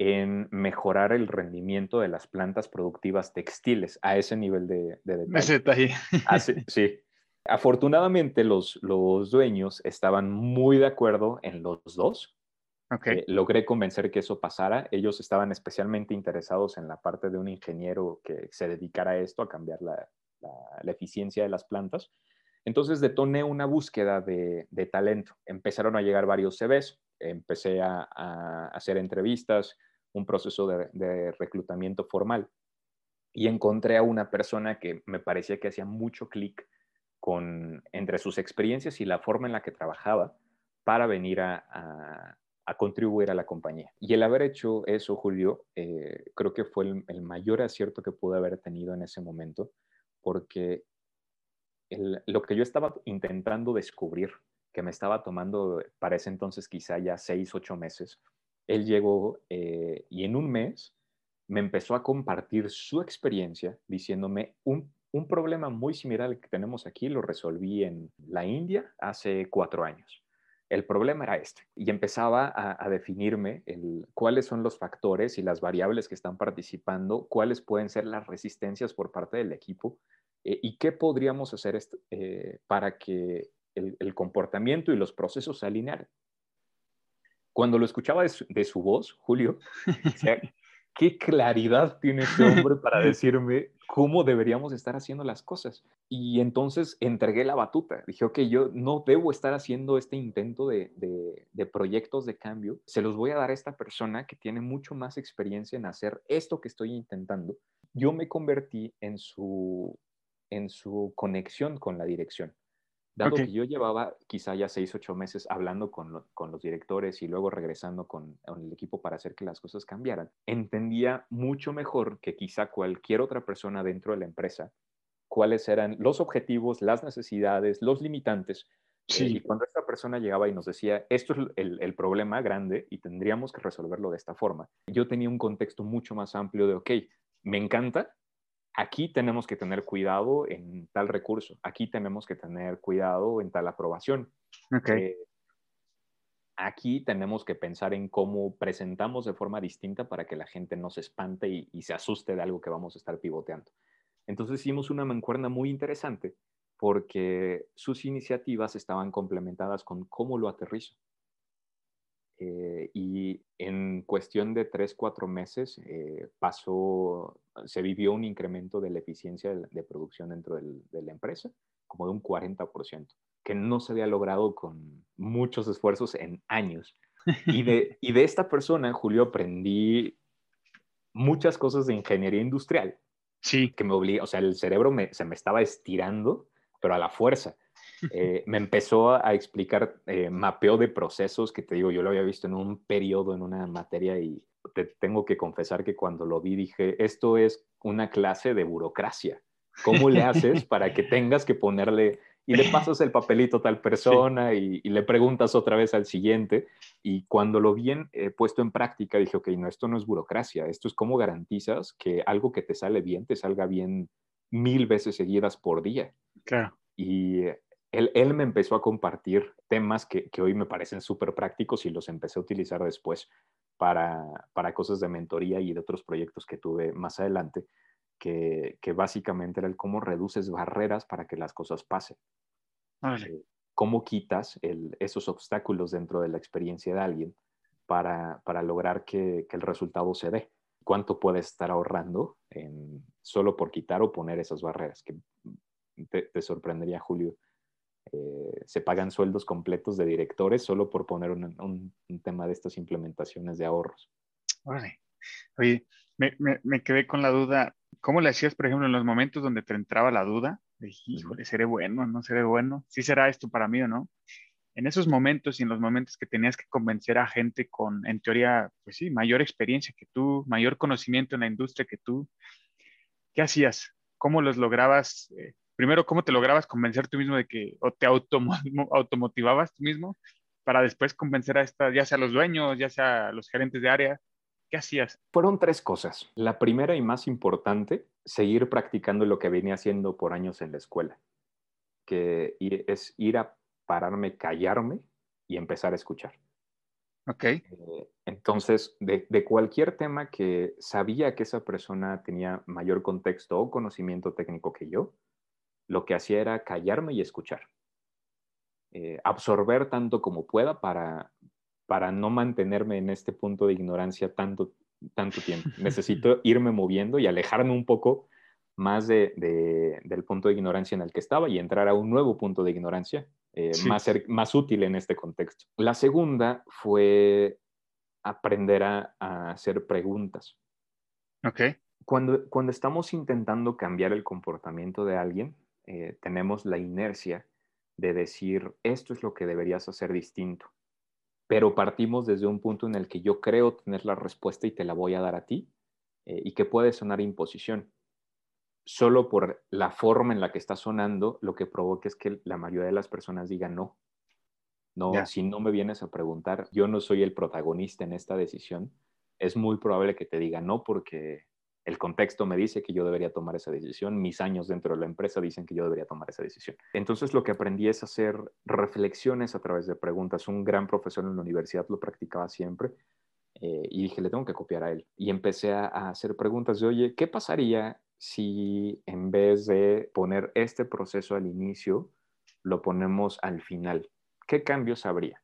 en mejorar el rendimiento de las plantas productivas textiles a ese nivel de, de detalle. Ese detalle. Ah, sí, (laughs) sí. Afortunadamente los, los dueños estaban muy de acuerdo en los dos. Ok, Eh, logré convencer que eso pasara. Ellos estaban especialmente interesados en la parte de un ingeniero que se dedicara a esto, a cambiar la, la- la eficiencia de las plantas. Entonces detoné una búsqueda de, de talento. Empezaron a llegar varios CVs, empecé a, a hacer entrevistas, un proceso de, reclutamiento formal y encontré a una persona que me parecía que hacía mucho clic con entre sus experiencias y la forma en la que trabajaba para venir a, contribuir a la compañía. Y el haber hecho eso, Julio, eh, creo que fue el, mayor acierto que pude haber tenido en ese momento, porque lo que yo estaba intentando descubrir, que me estaba tomando para ese entonces quizá ya seis, ocho meses, él llegó eh, y en un mes me empezó a compartir su experiencia diciéndome un, un problema muy similar al que tenemos aquí, lo resolví en la India hace cuatro años. El problema era este. Y empezaba a, definirme cuáles son los factores y las variables que están participando, cuáles pueden ser las resistencias por parte del equipo eh, y qué podríamos hacer eh, para que el, el comportamiento y los procesos se alinearan. Cuando lo escuchaba de su, de su voz, Julio, (laughs) decía, qué claridad tiene este hombre para decirme cómo deberíamos estar haciendo las cosas. Y entonces entregué la batuta. Dije, ok, yo no debo estar haciendo este intento de, de, de proyectos de cambio. Se los voy a dar a esta persona que tiene mucho más experiencia en hacer esto que estoy intentando. Yo me convertí en su, en su conexión con la dirección. Dado que yo llevaba quizá ya seis, ocho meses hablando con, lo- con los directores y luego regresando con, con el equipo para hacer que las cosas cambiaran, entendía mucho mejor que quizá cualquier otra persona dentro de la empresa cuáles eran los objetivos, las necesidades, los limitantes. Eh, Sí. y cuando esta persona llegaba y nos decía, esto es el, el problema grande y tendríamos que resolverlo de esta forma, yo tenía un contexto mucho más amplio de, ok, me encanta, aquí tenemos que tener cuidado en tal recurso, aquí tenemos que tener cuidado en tal aprobación. ok. Eh, aquí tenemos que pensar en cómo presentamos de forma distinta para que la gente no se espante y, y se asuste de algo que vamos a estar pivoteando. Entonces hicimos una mancuerna muy interesante porque sus iniciativas estaban complementadas con cómo lo aterrizo. Eh, y en cuestión de tres, cuatro meses eh, pasó, se vivió un incremento de la eficiencia de, de producción dentro del- de la empresa, como de un 40%, que no se había logrado con muchos esfuerzos en años. Y de, (laughs) y de esta persona, Julio, aprendí muchas cosas de ingeniería industrial Sí, que me obliga, o sea, el cerebro me- se me estaba estirando, pero a la fuerza. Eh, me empezó a explicar eh, mapeo de procesos que te digo, yo lo había visto en un periodo, en una materia y te tengo que confesar que cuando lo vi dije, esto es una clase de burocracia. ¿Cómo le haces (laughs) para que tengas que ponerle y le pasas el papelito a tal persona y, y, le preguntas otra vez al siguiente? Y cuando lo vi en, eh, puesto en práctica, dije, ok, no, esto no es burocracia, esto es cómo garantizas que algo que te sale bien, te salga bien mil veces seguidas por día. Claro. Y él, él me empezó a compartir temas que, que hoy me parecen súper prácticos y los empecé a utilizar después para, para cosas de mentoría y de otros proyectos que tuve más adelante que, que, básicamente era el cómo reduces barreras para que las cosas pasen. Vale. Eh, cómo quitas el, esos obstáculos dentro de la experiencia de alguien para, para lograr que, que, el resultado se dé. ¿Cuánto puedes estar ahorrando en, solo por quitar o poner esas barreras? Que te, te sorprendería, Julio. Eh, se pagan sueldos completos de directores solo por poner un, un, un tema de estas implementaciones de ahorros. Oye, me, me, me, quedé con la duda. ¿Cómo le hacías, por ejemplo, en los momentos donde te entraba la duda? De, híjole, ¿seré bueno? ¿No seré bueno? ¿Sí será esto para mí o no? En esos momentos y en los momentos que tenías que convencer a gente con, en teoría, pues sí, mayor experiencia que tú, mayor conocimiento en la industria que tú, ¿qué hacías? ¿Cómo los lograbas? Eh, primero, ¿cómo te lograbas convencer tú mismo de que, o te automo (laughs) automotivabas tú mismo para después convencer a esta, ya sea los dueños, ya sea los gerentes de área, ¿Qué hacías? Fueron tres cosas. La primera y más importante, seguir practicando lo que venía haciendo por años en la escuela, que es ir a pararme, callarme y empezar a escuchar. Ok. Eh, entonces, de, de, cualquier tema que sabía que esa persona tenía mayor contexto o conocimiento técnico que yo, lo que hacía era callarme y escuchar. Eh, absorber tanto como pueda para, para no mantenerme en este punto de ignorancia tanto, tanto tiempo. (laughs) Necesito irme moviendo y alejarme un poco más de, de, del punto de ignorancia en el que estaba y entrar a un nuevo punto de ignorancia, eh, sí. más, más útil en este contexto. La segunda fue aprender a, a hacer preguntas. Ok. Cuando, cuando estamos intentando cambiar el comportamiento de alguien, eh, tenemos la inercia de decir, esto es lo que deberías hacer distinto pero partimos desde un punto en el que yo creo tener la respuesta y te la voy a dar a ti eh, y que puede sonar imposición. Solo por la forma en la que está sonando, lo que provoca es que la mayoría de las personas digan no. No, yeah. si no me vienes a preguntar, yo no soy el protagonista en esta decisión, es muy probable que te diga no porque el contexto me dice que yo debería tomar esa decisión, mis años dentro de la empresa dicen que yo debería tomar esa decisión. Entonces lo que aprendí es hacer reflexiones a través de preguntas. Un gran profesor en la universidad lo practicaba siempre eh, y dije, le tengo que copiar a él. Y empecé a, a hacer preguntas de, oye, ¿qué pasaría si en vez de poner este proceso al inicio, lo ponemos al final? ¿Qué cambios habría?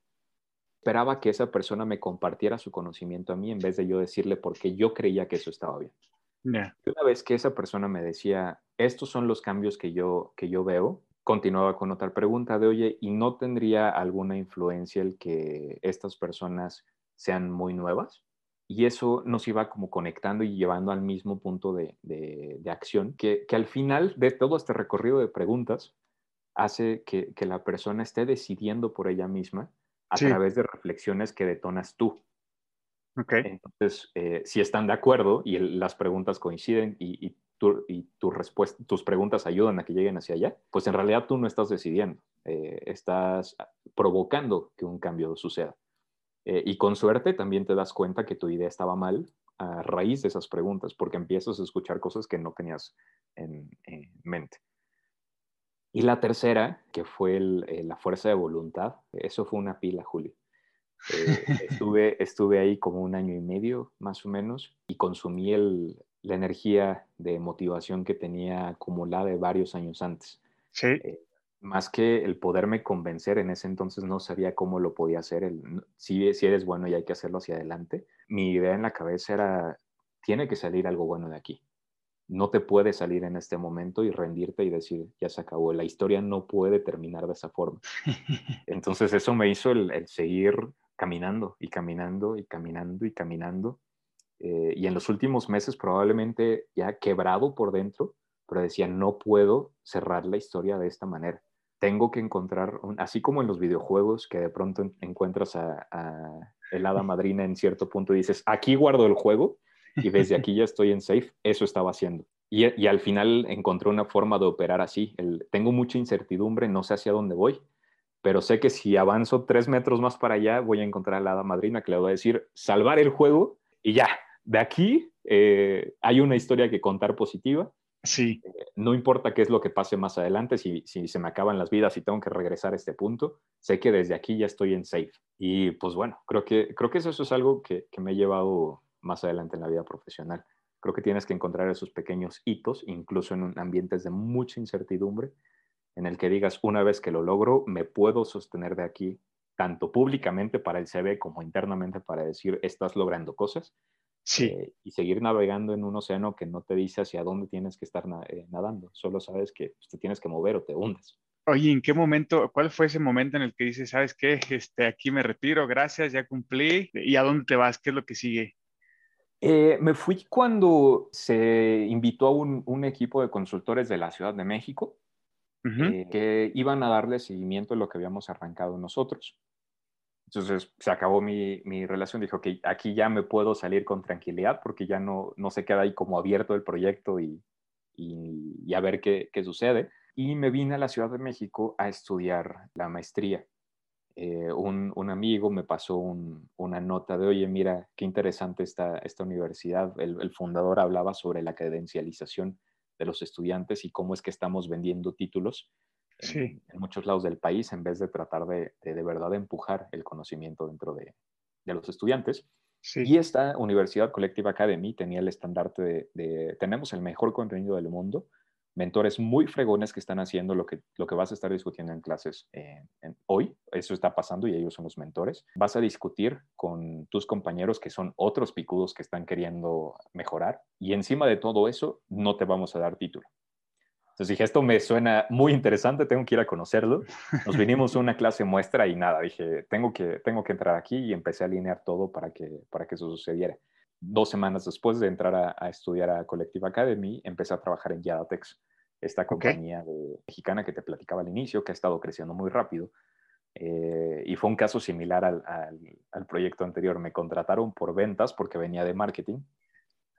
Esperaba que esa persona me compartiera su conocimiento a mí en vez de yo decirle por qué yo creía que eso estaba bien. Yeah. Una vez que esa persona me decía, estos son los cambios que yo, que yo veo, continuaba con otra pregunta de, oye, ¿y no tendría alguna influencia el que estas personas sean muy nuevas? Y eso nos iba como conectando y llevando al mismo punto de, de, de acción, que, que, al final de todo este recorrido de preguntas hace que, que la persona esté decidiendo por ella misma a sí. través de reflexiones que detonas tú. Okay. Entonces, eh, si están de acuerdo y el, las preguntas coinciden y, y, tu, y tu tus preguntas ayudan a que lleguen hacia allá, pues en realidad tú no estás decidiendo, eh, estás provocando que un cambio suceda. Eh, y con suerte también te das cuenta que tu idea estaba mal a raíz de esas preguntas, porque empiezas a escuchar cosas que no tenías en, en mente. Y la tercera, que fue el, eh, la fuerza de voluntad, eso fue una pila, Julio. Eh, estuve, estuve ahí como un año y medio, más o menos, y consumí el, la energía de motivación que tenía acumulada de varios años antes. Sí. Eh, más que el poderme convencer, en ese entonces no sabía cómo lo podía hacer. El, si, si eres bueno y hay que hacerlo hacia adelante, mi idea en la cabeza era, tiene que salir algo bueno de aquí. No te puede salir en este momento y rendirte y decir, ya se acabó. La historia no puede terminar de esa forma. (laughs) Entonces eso me hizo el, el seguir caminando y caminando y caminando y caminando. Eh, y en los últimos meses probablemente ya quebrado por dentro, pero decía, no puedo cerrar la historia de esta manera. tengo que encontrar, un- así como en los videojuegos, que de pronto en- encuentras a, a el hada madrina en cierto punto y dices, aquí guardo el juego y desde aquí ya estoy en safe, eso estaba haciendo. Y, y al final encontré una forma de operar así. El- tengo mucha incertidumbre, no sé hacia dónde voy, pero sé que si avanzo tres metros más para allá, voy a encontrar a la hada madrina que le voy a decir, salvar el juego y ya. De aquí eh, hay una historia que contar positiva Sí, no importa qué es lo que pase más adelante, si, si se me acaban las vidas y tengo que regresar a este punto, sé que desde aquí ya estoy en safe. Y pues bueno, creo que, creo que eso, eso es algo que, que me ha llevado más adelante en la vida profesional. Creo que tienes que encontrar esos pequeños hitos, incluso en ambientes de mucha incertidumbre, en el que digas, una vez que lo logro, me puedo sostener de aquí, tanto públicamente para el CV como internamente para decir, estás logrando cosas sí. eh, y seguir navegando en un océano que no te dice hacia dónde tienes que estar na- eh, nadando. Solo sabes que pues, te tienes que mover o te hundes. Oye, ¿en qué momento, cuál fue ese momento en el que dices, sabes qué, este, aquí me retiro, gracias, ya cumplí, ¿y a dónde te vas? ¿Qué es lo que sigue? Eh, me fui cuando se invitó a un, un equipo de consultores de la Ciudad de México Eh, que iban a darle seguimiento a lo que habíamos arrancado nosotros. Entonces se acabó mi, mi relación, dijo que aquí ya me puedo salir con tranquilidad porque ya no, no se queda ahí como abierto el proyecto y, y, a ver qué, qué sucede. Y me vine a la Ciudad de México a estudiar la maestría. Eh, un, un amigo me pasó un- una nota de, oye, mira, qué interesante esta, esta universidad. El, el fundador hablaba sobre la credencialización de los estudiantes y cómo es que estamos vendiendo títulos en, Sí. en muchos lados del país en vez de tratar de de, de verdad empujar el conocimiento dentro de, de los estudiantes. Sí. Y esta Universidad Collective Academy tenía el estandarte de, de tenemos el mejor contenido del mundo, mentores muy fregones que están haciendo lo que, lo que vas a estar discutiendo en clases eh, hoy. Eso está pasando y ellos son los mentores. Vas a discutir con tus compañeros que son otros picudos que están queriendo mejorar. Y encima de todo eso, no te vamos a dar título. Entonces dije, esto me suena muy interesante, tengo que ir a conocerlo. Nos vinimos a una clase muestra y nada, dije, tengo que, tengo que entrar aquí y empecé a alinear todo para que, para que eso sucediera. Dos semanas después de entrar a, a estudiar a Collective Academy, empecé a trabajar en Yadatex, esta compañía de- mexicana que te platicaba al inicio, que ha estado creciendo muy rápido. Eh, y fue un caso similar al, al, al proyecto anterior. Me contrataron por ventas porque venía de marketing.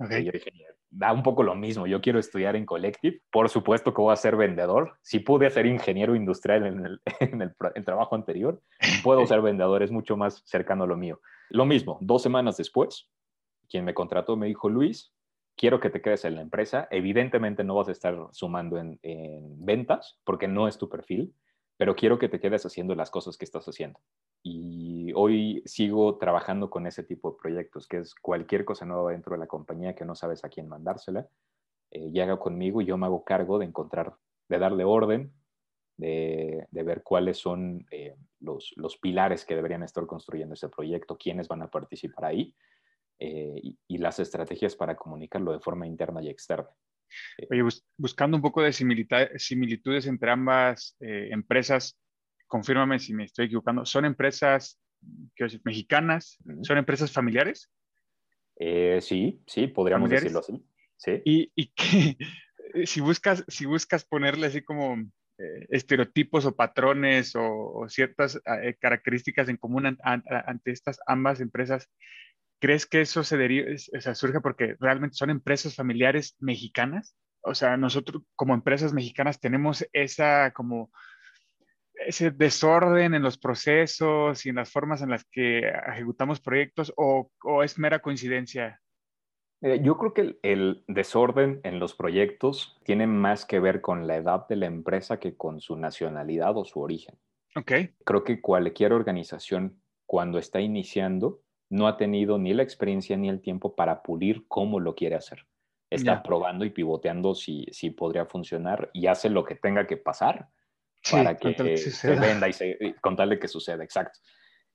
Ok. Y yo dije, da un poco lo mismo, yo quiero estudiar en Collective, por supuesto que voy a ser vendedor, si pude ser ingeniero industrial en el, (laughs) en el, pro- el trabajo anterior, puedo (laughs) ser vendedor, es mucho más cercano a lo mío. Lo mismo, dos semanas después, quien me contrató me dijo, Luis, quiero que te quedes en la empresa, evidentemente no vas a estar sumando en, en ventas, porque no es tu perfil, pero quiero que te quedes haciendo las cosas que estás haciendo. Y hoy sigo trabajando con ese tipo de proyectos, que es cualquier cosa nueva dentro de la compañía que no sabes a quién mandársela, eh, llega conmigo y yo me hago cargo de encontrar, de darle orden, de, ver cuáles son eh, los pilares que deberían estar construyendo ese proyecto, quiénes van a participar ahí eh, y, y las estrategias para comunicarlo de forma interna y externa. Oye, bus- buscando un poco de similitudes entre ambas eh, empresas, confírmame si me estoy equivocando, ¿son empresas decir, mexicanas? Ujú. ¿Son empresas familiares? Eh, sí, sí, podríamos ¿Familiares? decirlo así. Sí. Y, y que (laughs) si buscas, si buscas ponerle así como eh, estereotipos o patrones o, o ciertas eh, características en común an- an- ante estas ambas empresas, ¿crees que eso se deriva, o sea, surge porque realmente son empresas familiares mexicanas? O sea, nosotros como empresas mexicanas tenemos esa como ese desorden en los procesos y en las formas en las que ejecutamos proyectos o, o es mera coincidencia? Eh, yo creo que el, el desorden en los proyectos tiene más que ver con la edad de la empresa que con su nacionalidad o su origen. Ok, Creo que cualquier organización cuando está iniciando no ha tenido ni la experiencia ni el tiempo para pulir cómo lo quiere hacer. Está probando y pivoteando si, si podría funcionar y hace lo que tenga que pasar sí, para que, se venda y, se, con tal de que suceda, exacto.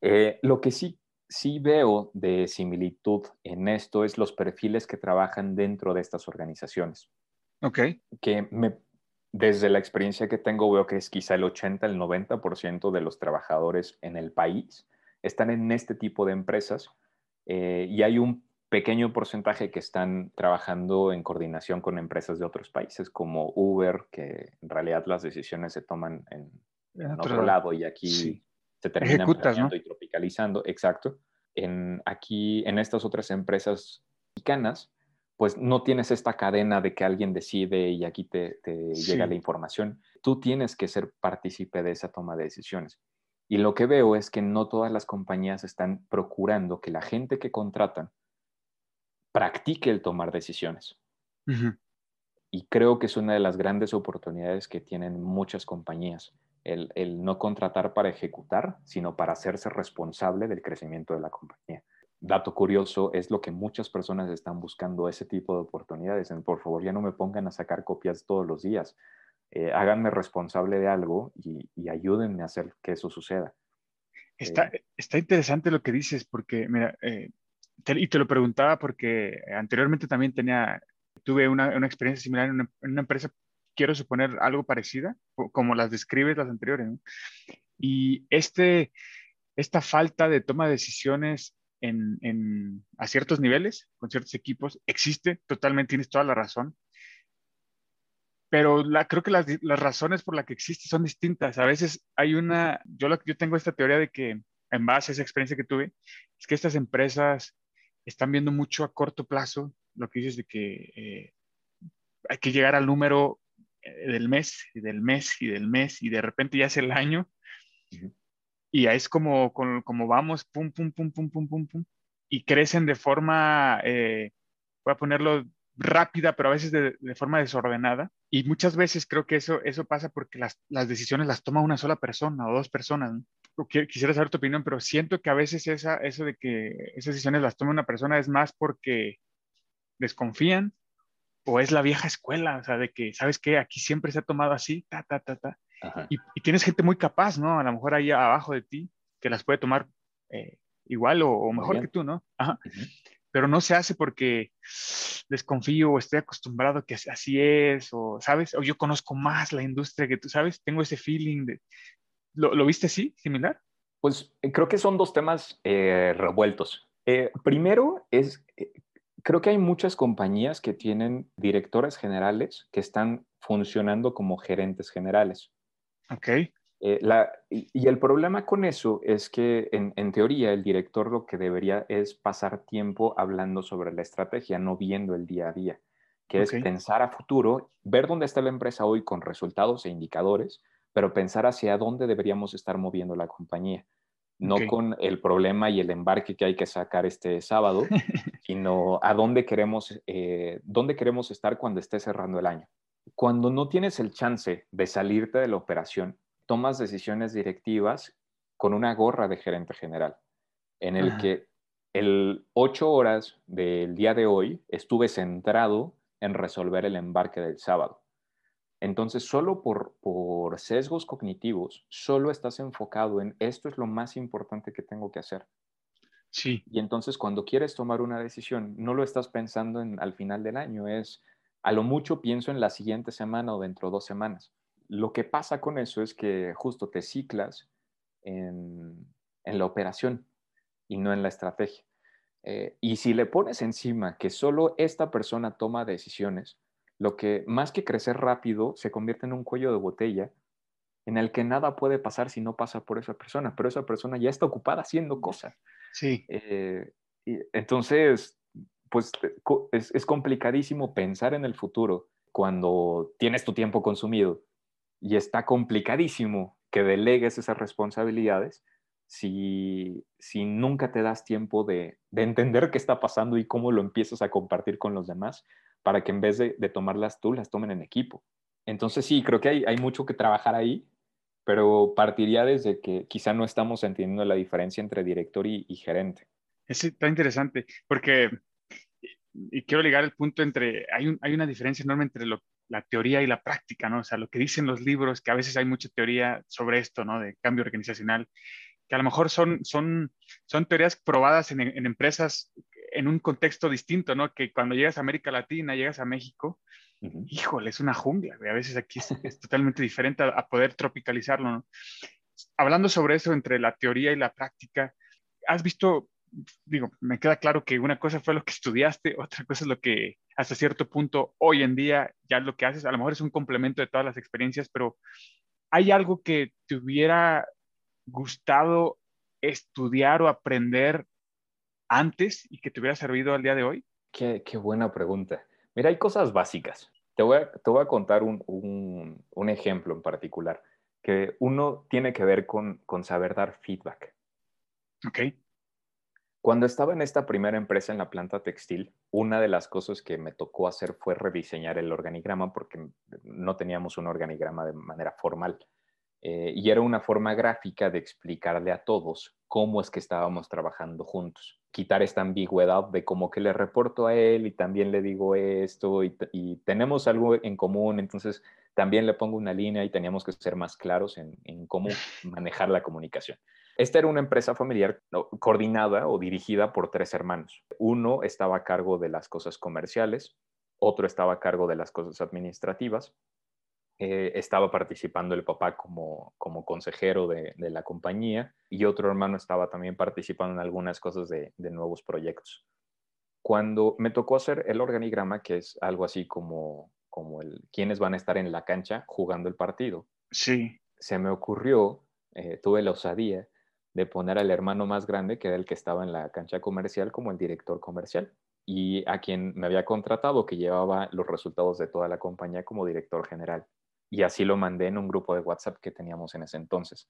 Eh, lo que sí, sí veo de similitud en esto es los perfiles que trabajan dentro de estas organizaciones, Ok, que me, desde la experiencia que tengo veo que es quizá el 80, el 90% de los trabajadores en el país están en este tipo de empresas eh, y hay un pequeño porcentaje que están trabajando en coordinación con empresas de otros países como Uber, que en realidad las decisiones se toman en, en otro, lado y aquí sí. se termina Ejecutas, ¿no? y tropicalizando, exacto. En, aquí, en estas otras empresas mexicanas, pues no tienes esta cadena de que alguien decide y aquí te, te Sí. llega la información. Tú tienes que ser partícipe de esa toma de decisiones. Y lo que veo es que no todas las compañías están procurando que la gente que contratan practique el tomar decisiones. Y creo que es una de las grandes oportunidades que tienen muchas compañías, el, el no contratar para ejecutar, sino para hacerse responsable del crecimiento de la compañía. Dato curioso, es lo que muchas personas están buscando, ese tipo de oportunidades. Por favor, ya no me pongan a sacar copias todos los días. Eh, háganme responsable de algo y, y ayúdenme a hacer que eso suceda. Está, está interesante lo que dices, porque, mira, eh, te- y te lo preguntaba porque anteriormente también tenía, tuve una, una experiencia similar en una, en una empresa, quiero suponer algo parecida, co- como las describes las anteriores, ¿no? Y este, esta falta de toma de decisiones en, en- a ciertos niveles, con ciertos equipos, existe totalmente, tienes toda la razón. Pero la, creo que las, las razones por las que existe son distintas. A veces hay una, yo, yo tengo esta teoría de que en base a esa experiencia que tuve, es que estas empresas están viendo mucho a corto plazo, lo que dices de que eh, hay que llegar al número eh, del mes y del mes y del mes y de repente ya es el año y ahí es como, como vamos, pum, pum, pum, pum, pum, pum, pum, y crecen de forma, eh, voy a ponerlo rápida, pero a veces de, de forma desordenada. Y muchas veces creo que eso, eso pasa porque las, las decisiones las toma una sola persona o dos personas. ¿no? Quisiera saber tu opinión, pero siento que a veces esa, eso de que esas decisiones las toma una persona es más porque desconfían o es la vieja escuela, o sea, de que, ¿sabes qué? Aquí siempre se ha tomado así, ta, ta, ta, ta. Y, y tienes gente muy capaz, ¿no? A lo mejor ahí abajo de ti, que las puede tomar eh, igual o, mejor que tú, ¿no? Ajá. Pero no se hace porque desconfío o estoy acostumbrado que así es, o, ¿sabes? O yo conozco más la industria que tú, ¿sabes? Tengo ese feeling de... ¿Lo, lo viste así, similar? Pues eh, creo que son dos temas eh, revueltos. Eh, primero es, eh, creo que hay muchas compañías que tienen directores generales que están funcionando como gerentes generales. Ok. Eh, la- y, el problema con eso es que en, en teoría el director lo que debería es pasar tiempo hablando sobre la estrategia, no viendo el día a día, que es pensar a futuro, ver dónde está la empresa hoy con resultados e indicadores, pero pensar hacia dónde deberíamos estar moviendo la compañía. No con el problema y el embarque que hay que sacar este sábado, (laughs) sino a dónde queremos, eh, dónde queremos estar cuando esté cerrando el año. Cuando no tienes el chance de salirte de la operación, tomas decisiones directivas con una gorra de gerente general, en el Ajá. que el ocho horas del día de hoy estuve centrado en resolver el embarque del sábado. Entonces, solo por, por sesgos cognitivos, solo estás enfocado en esto es lo más importante que tengo que hacer. Sí. Y entonces cuando quieres tomar una decisión, no lo estás pensando en al final del año, es a lo mucho pienso en la siguiente semana o dentro de dos semanas. Lo que pasa con eso es que justo te ciclas en, en la operación y no en la estrategia. Eh, y si le pones encima que solo esta persona toma decisiones, lo que más que crecer rápido se convierte en un cuello de botella en el que nada puede pasar si no pasa por esa persona, pero esa persona ya está ocupada haciendo cosas. Sí. Eh, y entonces, pues es complicadísimo pensar en el futuro cuando tienes tu tiempo consumido y está complicadísimo que delegues esas responsabilidades si, si nunca te das tiempo de, de entender qué está pasando y cómo lo empiezas a compartir con los demás para que en vez de, tomarlas tú, las tomen en equipo. Entonces sí, creo que hay, hay mucho que trabajar ahí, pero partiría desde que quizá no estamos entendiendo la diferencia entre director y, gerente. Es está interesante, porque, y quiero ligar el punto entre, hay, un, hay una diferencia enorme entre lo, la teoría y la práctica, ¿no? O sea, lo que dicen los libros, que a veces hay mucha teoría sobre esto, ¿no? De cambio organizacional, que a lo mejor son, son, son teorías probadas en, en empresas en un contexto distinto, ¿no? Que cuando llegas a América Latina, llegas a México, híjole, es una jungla, güey. A veces aquí es, es totalmente diferente a, a poder tropicalizarlo, ¿no? Hablando sobre eso entre la teoría y la práctica, ¿has visto, digo, me queda claro que una cosa fue lo que estudiaste, otra cosa es lo que hasta cierto punto hoy en día ya lo que haces, a lo mejor es un complemento de todas las experiencias, pero ¿hay algo que te hubiera gustado estudiar o aprender antes y que te hubiera servido al día de hoy? Qué, qué buena pregunta. Mira, hay cosas básicas. Te voy a, te voy a contar un, un, un, ejemplo en particular, que uno tiene que ver con, con saber dar feedback. Ok. Cuando estaba en esta primera empresa en la planta textil, una de las cosas que me tocó hacer fue rediseñar el organigrama porque no teníamos un organigrama de manera formal. Eh, y era una forma gráfica de explicarle a todos cómo es que estábamos trabajando juntos. Quitar esta ambigüedad de como que le reporto a él y también le digo esto y, y tenemos algo en común, entonces también le pongo una línea y teníamos que ser más claros en, en cómo (laughs) manejar la comunicación. Esta era una empresa familiar coordinada o dirigida por tres hermanos. Uno estaba a cargo de las cosas comerciales, otro estaba a cargo de las cosas administrativas eh, estaba participando el papá como, como consejero de, de, la compañía y otro hermano estaba también participando en algunas cosas de, de, nuevos proyectos. Cuando me tocó hacer el organigrama, que es algo así como, como el quiénes van a estar en la cancha jugando el partido, sí. se me ocurrió, eh, tuve la osadía de poner al hermano más grande, que era el que estaba en la cancha comercial, como el director comercial y a quien me había contratado, que llevaba los resultados de toda la compañía como director general y así lo mandé en un grupo de WhatsApp que teníamos en ese entonces.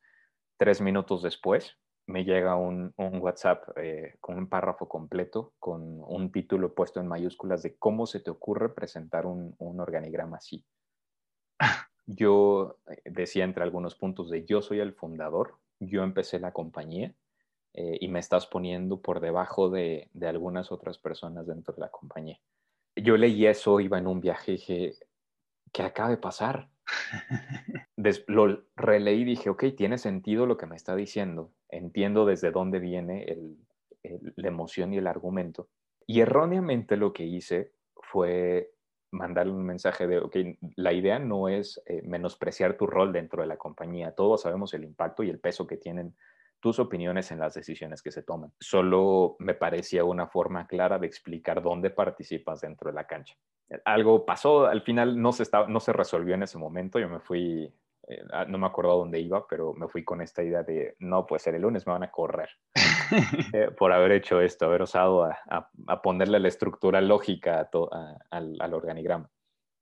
Tres minutos después me llega un, un WhatsApp eh, con un párrafo completo, con un título puesto en mayúsculas de cómo se te ocurre presentar un, un organigrama así. (laughs) Yo eh, decía entre algunos puntos de yo soy el fundador, yo empecé la compañía eh, y me estás poniendo por debajo de, de, algunas otras personas dentro de la compañía. Yo leí eso, iba en un viaje y dije, ¿qué acaba de pasar? (laughs) Des lo releí y dije, ok, tiene sentido lo que me está diciendo, entiendo desde dónde viene el, el, la emoción y el argumento. Y erróneamente lo que hice fue mandarle un mensaje de, ok, la idea no es eh, menospreciar tu rol dentro de la compañía, todos sabemos el impacto y el peso que tienen tus opiniones en las decisiones que se toman. Solo me parecía una forma clara de explicar dónde participas dentro de la cancha. Algo pasó, al final no se, estaba, no se resolvió en ese momento, yo me fui, eh, no me acuerdo dónde iba, pero me fui con esta idea de, no, pues el lunes me van a correr eh, por haber hecho esto, haber osado a, a, a ponerle la estructura lógica a to, al, al, organigrama.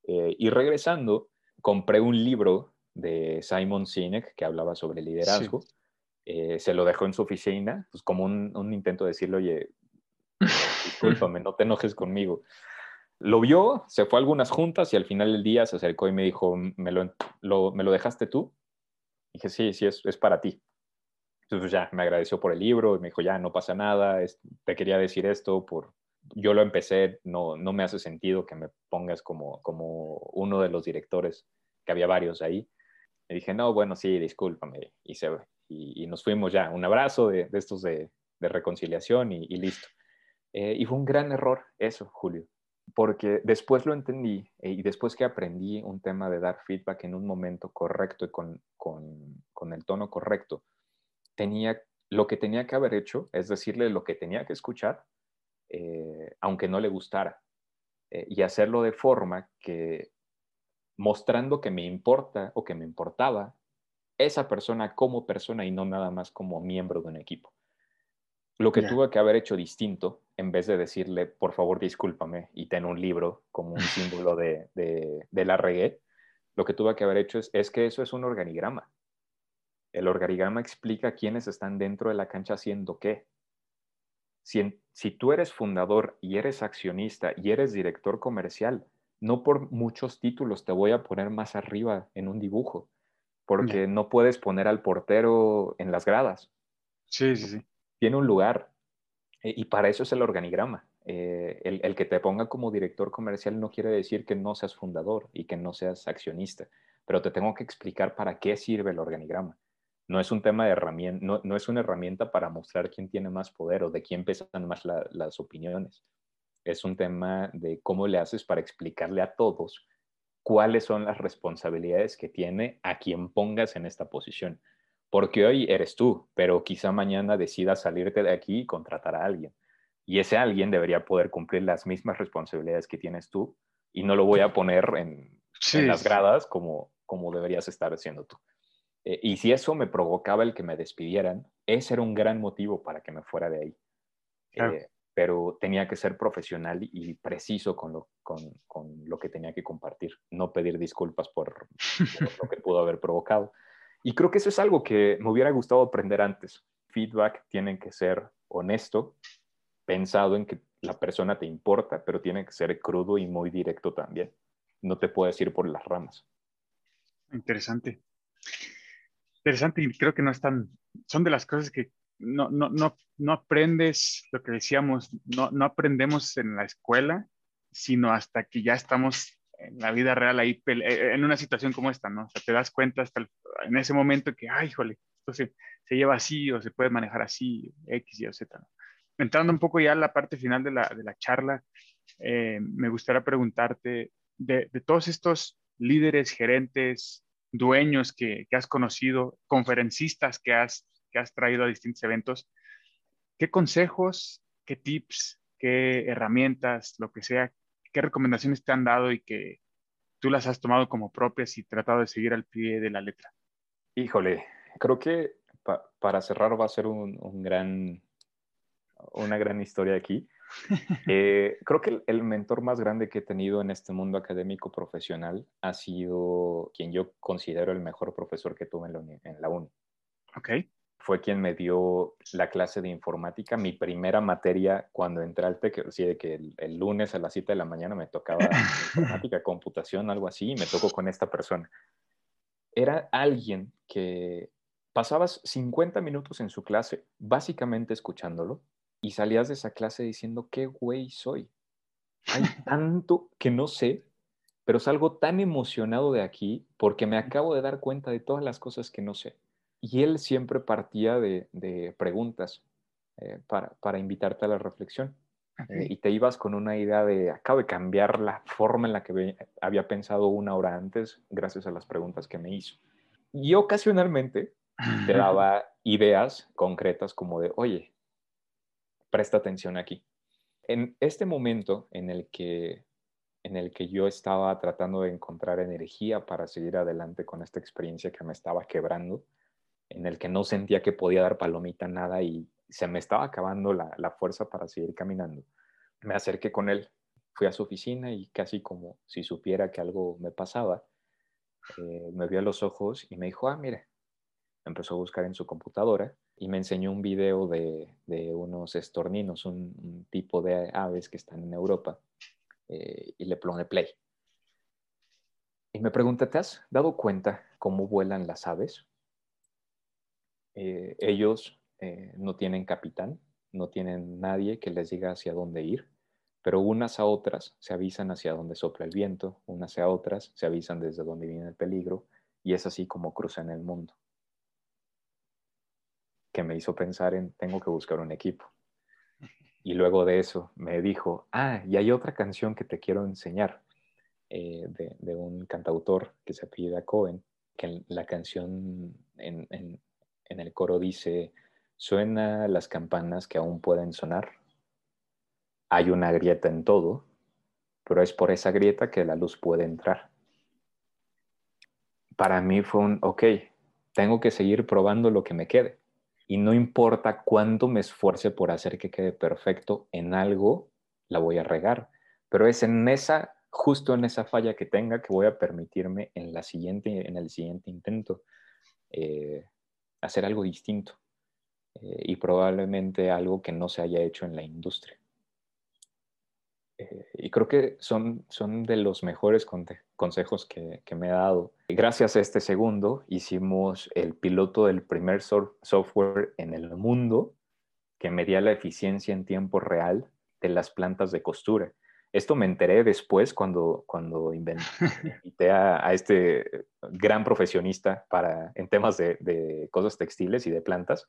Eh, y regresando, compré un libro de Simon Sinek que hablaba sobre liderazgo. Sí. Eh, se lo dejó en su oficina, pues como un, un intento de decirle, oye, discúlpame, no te enojes conmigo lo vio, se fue a algunas juntas y al final del día se acercó y me dijo, ¿me lo, lo, ¿me lo dejaste tú? Y dije, sí, sí, es, es, para ti. Entonces ya me agradeció por el libro y me dijo, ya, no pasa nada, es, te quería decir esto, por, yo lo empecé, no, no me hace sentido que me pongas como, como uno de los directores, que había varios ahí. Le dije, no, bueno, sí, discúlpame. Y, se, y, y nos fuimos ya, un abrazo de, de estos de, de reconciliación y, y listo. Eh, y fue un gran error eso, Julio porque después lo entendí eh, y después que aprendí un tema de dar feedback en un momento correcto y con, con, con, el tono correcto, tenía, lo que tenía que haber hecho es decirle lo que tenía que escuchar, eh, aunque no le gustara, eh, y hacerlo de forma que mostrando que me importa o que me importaba esa persona como persona y no nada más como miembro de un equipo. Lo que yeah. tuve que haber hecho distinto, en vez de decirle, por favor, discúlpame y ten un libro como un (laughs) símbolo de, de, de la regué, lo que tuve que haber hecho es, es, que eso es un organigrama. El organigrama explica quiénes están dentro de la cancha haciendo qué. Si, si tú eres fundador y eres accionista y eres director comercial, no por muchos títulos te voy a poner más arriba en un dibujo, porque no puedes poner al portero en las gradas. Sí, sí, sí tiene un lugar eh, y para eso es el organigrama. Eh, el, el, que te ponga como director comercial no quiere decir que no seas fundador y que no seas accionista, pero te tengo que explicar para qué sirve el organigrama. No es un tema de herramienta, no, no es una herramienta para mostrar quién tiene más poder o de quién pesan más la, las opiniones. Es un tema de cómo le haces para explicarle a todos cuáles son las responsabilidades que tiene a quien pongas en esta posición porque hoy eres tú, pero quizá mañana decidas salirte de aquí y contratar a alguien. Y ese alguien debería poder cumplir las mismas responsabilidades que tienes tú y no lo voy a poner en, sí. en las gradas como, como deberías estar haciendo tú. Eh, y si eso me provocaba el que me despidieran, ese era un gran motivo para que me fuera de ahí. Claro. Eh, pero tenía que ser profesional y preciso con lo, con, con lo que tenía que compartir, no pedir disculpas por, por lo que pudo haber provocado. Y creo que eso es algo que me hubiera gustado aprender antes. Feedback tiene que ser honesto, pensado en que la persona te importa, pero tiene que ser crudo y muy directo también. No te puedes ir por las ramas. Interesante. Interesante y creo que no están, son de las cosas que no, no, no, no aprendes, lo que decíamos, no, no aprendemos en la escuela, sino hasta que ya estamos en la vida real ahí, pele- eh, en una situación como esta, ¿no? O sea, te das cuenta hasta el- en ese momento que, ay, híjole, esto se, se lleva así o se puede manejar así, X, Y o Z, ¿no? Entrando un poco ya a la parte final de la, de la charla, eh, me gustaría preguntarte de, de todos estos líderes, gerentes, dueños que, has conocido, conferencistas que has, que has traído a distintos eventos, ¿qué consejos, qué tips, qué herramientas, lo que sea, qué recomendaciones te han dado y que tú las has tomado como propias y tratado de seguir al pie de la letra? Híjole, creo que pa- para cerrar va a ser un, un gran, una gran historia aquí. (laughs) Eh, creo que el, mentor más grande que he tenido en este mundo académico profesional ha sido quien yo considero el mejor profesor que tuve en la, uni- en la uni. ¿Ok? Fue quien me dio la clase de informática, mi primera materia cuando entré al TEC, así de que el, el lunes a las 7 de la mañana me tocaba (laughs) informática, computación, algo así, y me tocó con esta persona. Era alguien que pasabas 50 minutos en su clase, básicamente escuchándolo, y salías de esa clase diciendo, qué güey soy. Hay (laughs) tanto que no sé, pero salgo tan emocionado de aquí porque me acabo de dar cuenta de todas las cosas que no sé. Y él siempre partía de, de preguntas eh, para, para invitarte a la reflexión. Eh, y te ibas con una idea de, acabo de cambiar la forma en la que había pensado una hora antes gracias a las preguntas que me hizo. Y ocasionalmente te (laughs) daba ideas concretas como de, oye, presta atención aquí. En este momento en el que en el que yo estaba tratando de encontrar energía para seguir adelante con esta experiencia que me estaba quebrando, en el que no sentía que podía dar palomita nada y se me estaba acabando la, la fuerza para seguir caminando. Me acerqué con él, fui a su oficina y casi como si supiera que algo me pasaba, eh, me vio a los ojos y me dijo, ah, mire, empezó a buscar en su computadora y me enseñó un video de, de unos estorninos, un, un, tipo de aves que están en Europa, eh, y le pone play. Y me pregunta, ¿te has dado cuenta cómo vuelan las aves? Eh, ellos eh, no tienen capitán, no tienen nadie que les diga hacia dónde ir, pero unas a otras se avisan hacia dónde sopla el viento, unas a otras se avisan desde dónde viene el peligro, y es así como cruzan el mundo que me hizo pensar en tengo que buscar un equipo. Y luego de eso me dijo, ah, y hay otra canción que te quiero enseñar eh, de, un cantautor que se apellida Cohen, que la canción en, en, en, el coro dice, suena las campanas que aún pueden sonar, hay una grieta en todo, pero es por esa grieta que la luz puede entrar. Para mí fue un, ok, tengo que seguir probando lo que me quede y no importa cuánto me esfuerce por hacer que quede perfecto en algo, la voy a regar. Pero es en esa, justo en esa falla que tenga que voy a permitirme en, la siguiente, en el siguiente intento eh, hacer algo distinto eh, y probablemente algo que no se haya hecho en la industria. Eh, y creo que son, son de los mejores consejos que, que, me ha dado. Gracias a este segundo hicimos el piloto del primer so software en el mundo que medía la eficiencia en tiempo real de las plantas de costura. Esto me enteré después cuando, cuando (laughs) invité a, a, este gran profesionista para, en temas de, de cosas textiles y de plantas,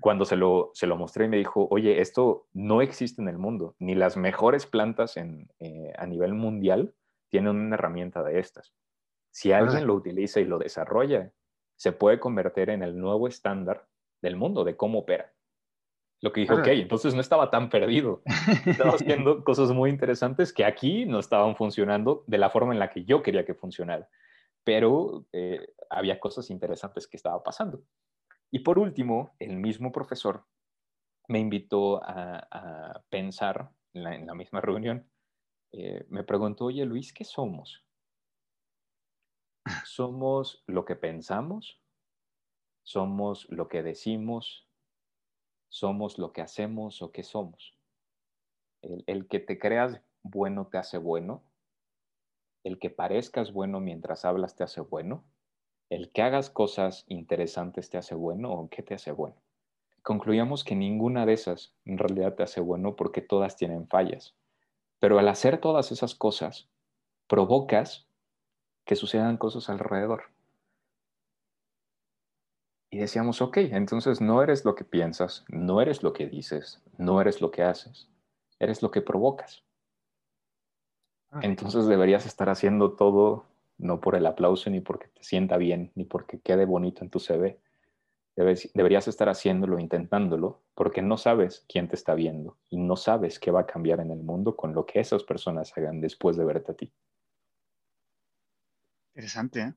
cuando se lo, se lo mostré y me dijo, oye, esto no existe en el mundo, ni las mejores plantas en, eh, a nivel mundial tienen una herramienta de estas. Si alguien lo utiliza y lo desarrolla, se puede convertir en el nuevo estándar del mundo, de cómo opera. Lo que dije, ok, entonces no estaba tan perdido. Estaba (laughs) haciendo cosas muy interesantes que aquí no estaban funcionando de la forma en la que yo quería que funcionara. pero eh, había cosas interesantes que estaba pasando. Y por último, el mismo profesor me invitó a, pensar en la, misma reunión. Eh, me preguntó, oye Luis, ¿qué somos? ¿Somos lo que pensamos? ¿Somos lo que decimos? ¿Somos lo que hacemos o qué somos? El, el que te creas bueno te hace bueno. El que parezcas bueno mientras hablas te hace bueno. El que hagas cosas interesantes te hace bueno o qué te hace bueno concluyamos que ninguna de esas en realidad te hace bueno porque todas tienen fallas. Pero al hacer todas esas cosas, provocas que sucedan cosas alrededor. Y decíamos, ok, entonces no eres lo que piensas, no eres lo que dices, no eres lo que haces, eres lo que provocas. Ah. Entonces deberías estar haciendo todo no por el aplauso, ni porque te sienta bien, ni porque quede bonito en tu CV, deberías estar haciéndolo, intentándolo, porque no sabes quién te está viendo y no sabes qué va a cambiar en el mundo con lo que esas personas hagan después de verte a ti. Interesante, ¿eh?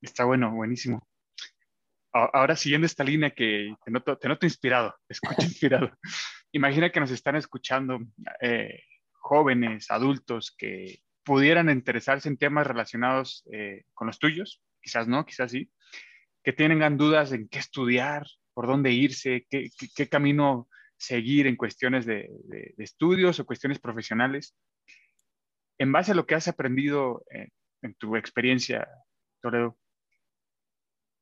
Está bueno, buenísimo. Ahora siguiendo esta línea que te noto, te noto inspirado, (laughs) te escucho inspirado. Imagina que nos están escuchando eh, jóvenes, adultos que pudieran interesarse en temas relacionados eh, con los tuyos, quizás no, quizás sí, que tengan dudas en qué estudiar, por dónde irse, qué, qué, camino seguir en cuestiones de, de, estudios o cuestiones profesionales. En base a lo que has aprendido en tu experiencia, Toledo,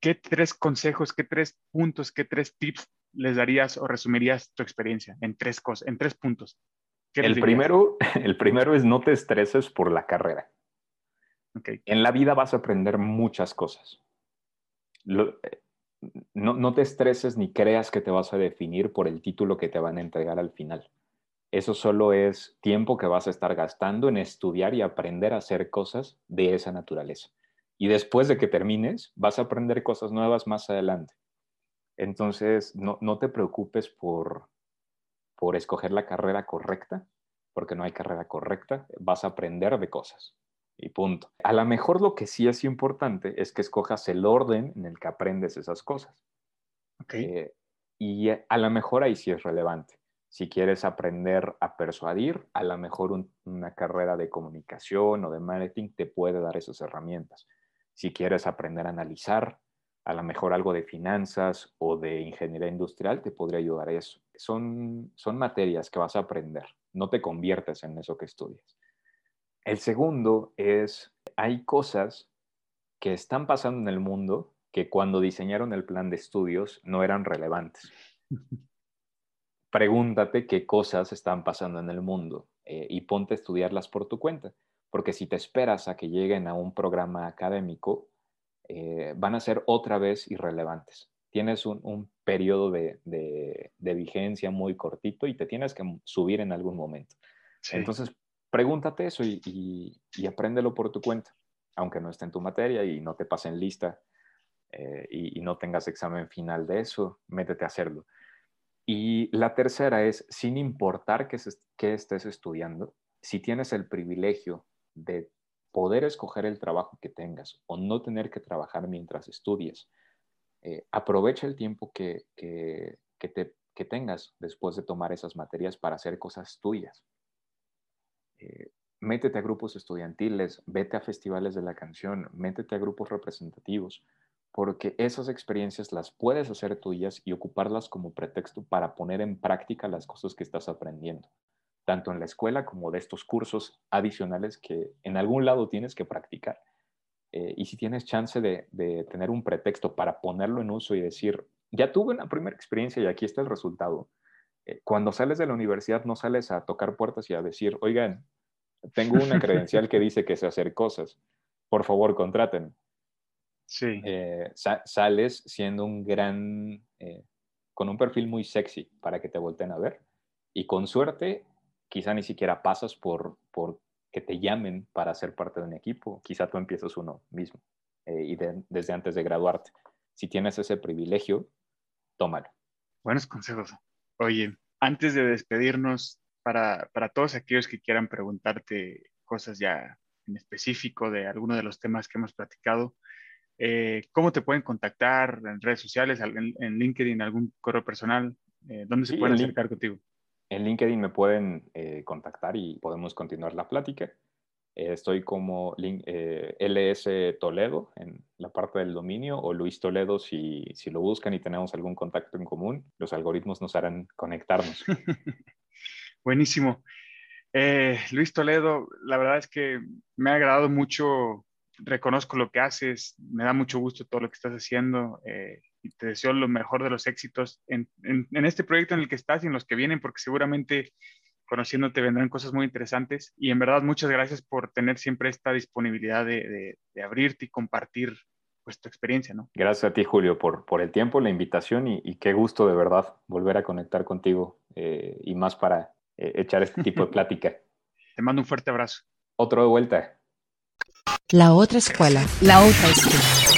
¿qué tres consejos, qué tres puntos, qué tres tips les darías o resumirías tu experiencia en tres cosas, en tres puntos? El primero, (laughs) el primero es no te estreses por la carrera. Okay. En la vida vas a aprender muchas cosas. Eh, no, no te estreses ni creas que te vas a definir por el título que te van a entregar al final. Eso solo es tiempo que vas a estar gastando en estudiar y aprender a hacer cosas de esa naturaleza. Y después de que termines, vas a aprender cosas nuevas más adelante. Entonces, no, no te preocupes por, por escoger la carrera correcta, porque no hay carrera correcta, vas a aprender de cosas y punto. A lo mejor lo que sí es importante es que escojas el orden en el que aprendes esas cosas. Okay. Eh, y a lo mejor ahí sí es relevante. Si quieres aprender a persuadir, a lo mejor una carrera de comunicación o de marketing te puede dar esas herramientas. Si quieres aprender a analizar, a lo mejor algo de finanzas o de ingeniería industrial te podría ayudar a eso. Son, son materias que vas a aprender, no te conviertes en eso que estudias. El segundo es, hay cosas que están pasando en el mundo que cuando diseñaron el plan de estudios no eran relevantes. (laughs) Pregúntate qué cosas están pasando en el mundo eh, y ponte a estudiarlas por tu cuenta, porque si te esperas a que lleguen a un programa académico, eh, van a ser otra vez irrelevantes. Tienes un, periodo de, vigencia muy cortito y te tienes que subir en algún momento. Entonces, pregúntate eso y, y, apréndelo por tu cuenta, aunque no esté en tu materia y no te pasen lista eh, y, no tengas examen final de eso, métete a hacerlo. Y la tercera es, sin importar qué, estés estudiando, si tienes el privilegio de poder escoger el trabajo que tengas o no tener que trabajar mientras estudies, eh, aprovecha el tiempo que, que, te, que tengas después de tomar esas materias para hacer cosas tuyas. Eh, métete a grupos estudiantiles, vete a festivales de la canción, métete a grupos representativos, porque esas experiencias las puedes hacer tuyas y ocuparlas como pretexto para poner en práctica las cosas que estás aprendiendo, tanto en la escuela como de estos cursos adicionales que en algún lado tienes que practicar. Eh, y si tienes chance de, tener un pretexto para ponerlo en uso y decir, ya tuve una primera experiencia y aquí está el resultado, eh, cuando sales de la universidad no sales a tocar puertas y a decir, oigan, tengo una (laughs) credencial que dice que sé hacer cosas, por favor, contraten. Sí. Eh, sales siendo un gran, eh, con un perfil muy sexy para que te volteen a ver y con suerte quizá ni siquiera pasas por, por que te llamen para ser parte de un equipo, quizá tú empiezas uno mismo y desde antes de graduarte. Si tienes ese privilegio, tómalo. Buenos consejos. Oye, antes de despedirnos, para, todos aquellos que quieran preguntarte cosas ya en específico de alguno de los temas que hemos platicado, eh, ¿cómo te pueden contactar en redes sociales, en, en LinkedIn, algún correo personal? Eh, ¿Dónde se Sí, pueden en acercar contigo? En LinkedIn me pueden eh, contactar y podemos continuar la plática. Eh, estoy como lin- eh, LS Toledo en la parte del dominio o Luis Toledo si, si lo buscan y tenemos algún contacto en común. Los algoritmos nos harán conectarnos. (laughs) Buenísimo. Eh, Luis Toledo, la verdad es que me ha agradado mucho, reconozco lo que haces, me da mucho gusto todo lo que estás haciendo y te deseo lo mejor de los éxitos en, en- en este proyecto en el que estás y en los que vienen, porque seguramente conociéndote vendrán cosas muy interesantes y en verdad muchas gracias por tener siempre esta disponibilidad de, de- de abrirte y compartir pues, tu experiencia, ¿no? Gracias a ti, Julio, por, por el tiempo, la invitación y, y qué gusto de verdad volver a conectar contigo eh, y más para eh, echar este tipo de (laughs) plática. Te mando un fuerte abrazo. Otro de vuelta. La otra escuela. La otra escuela.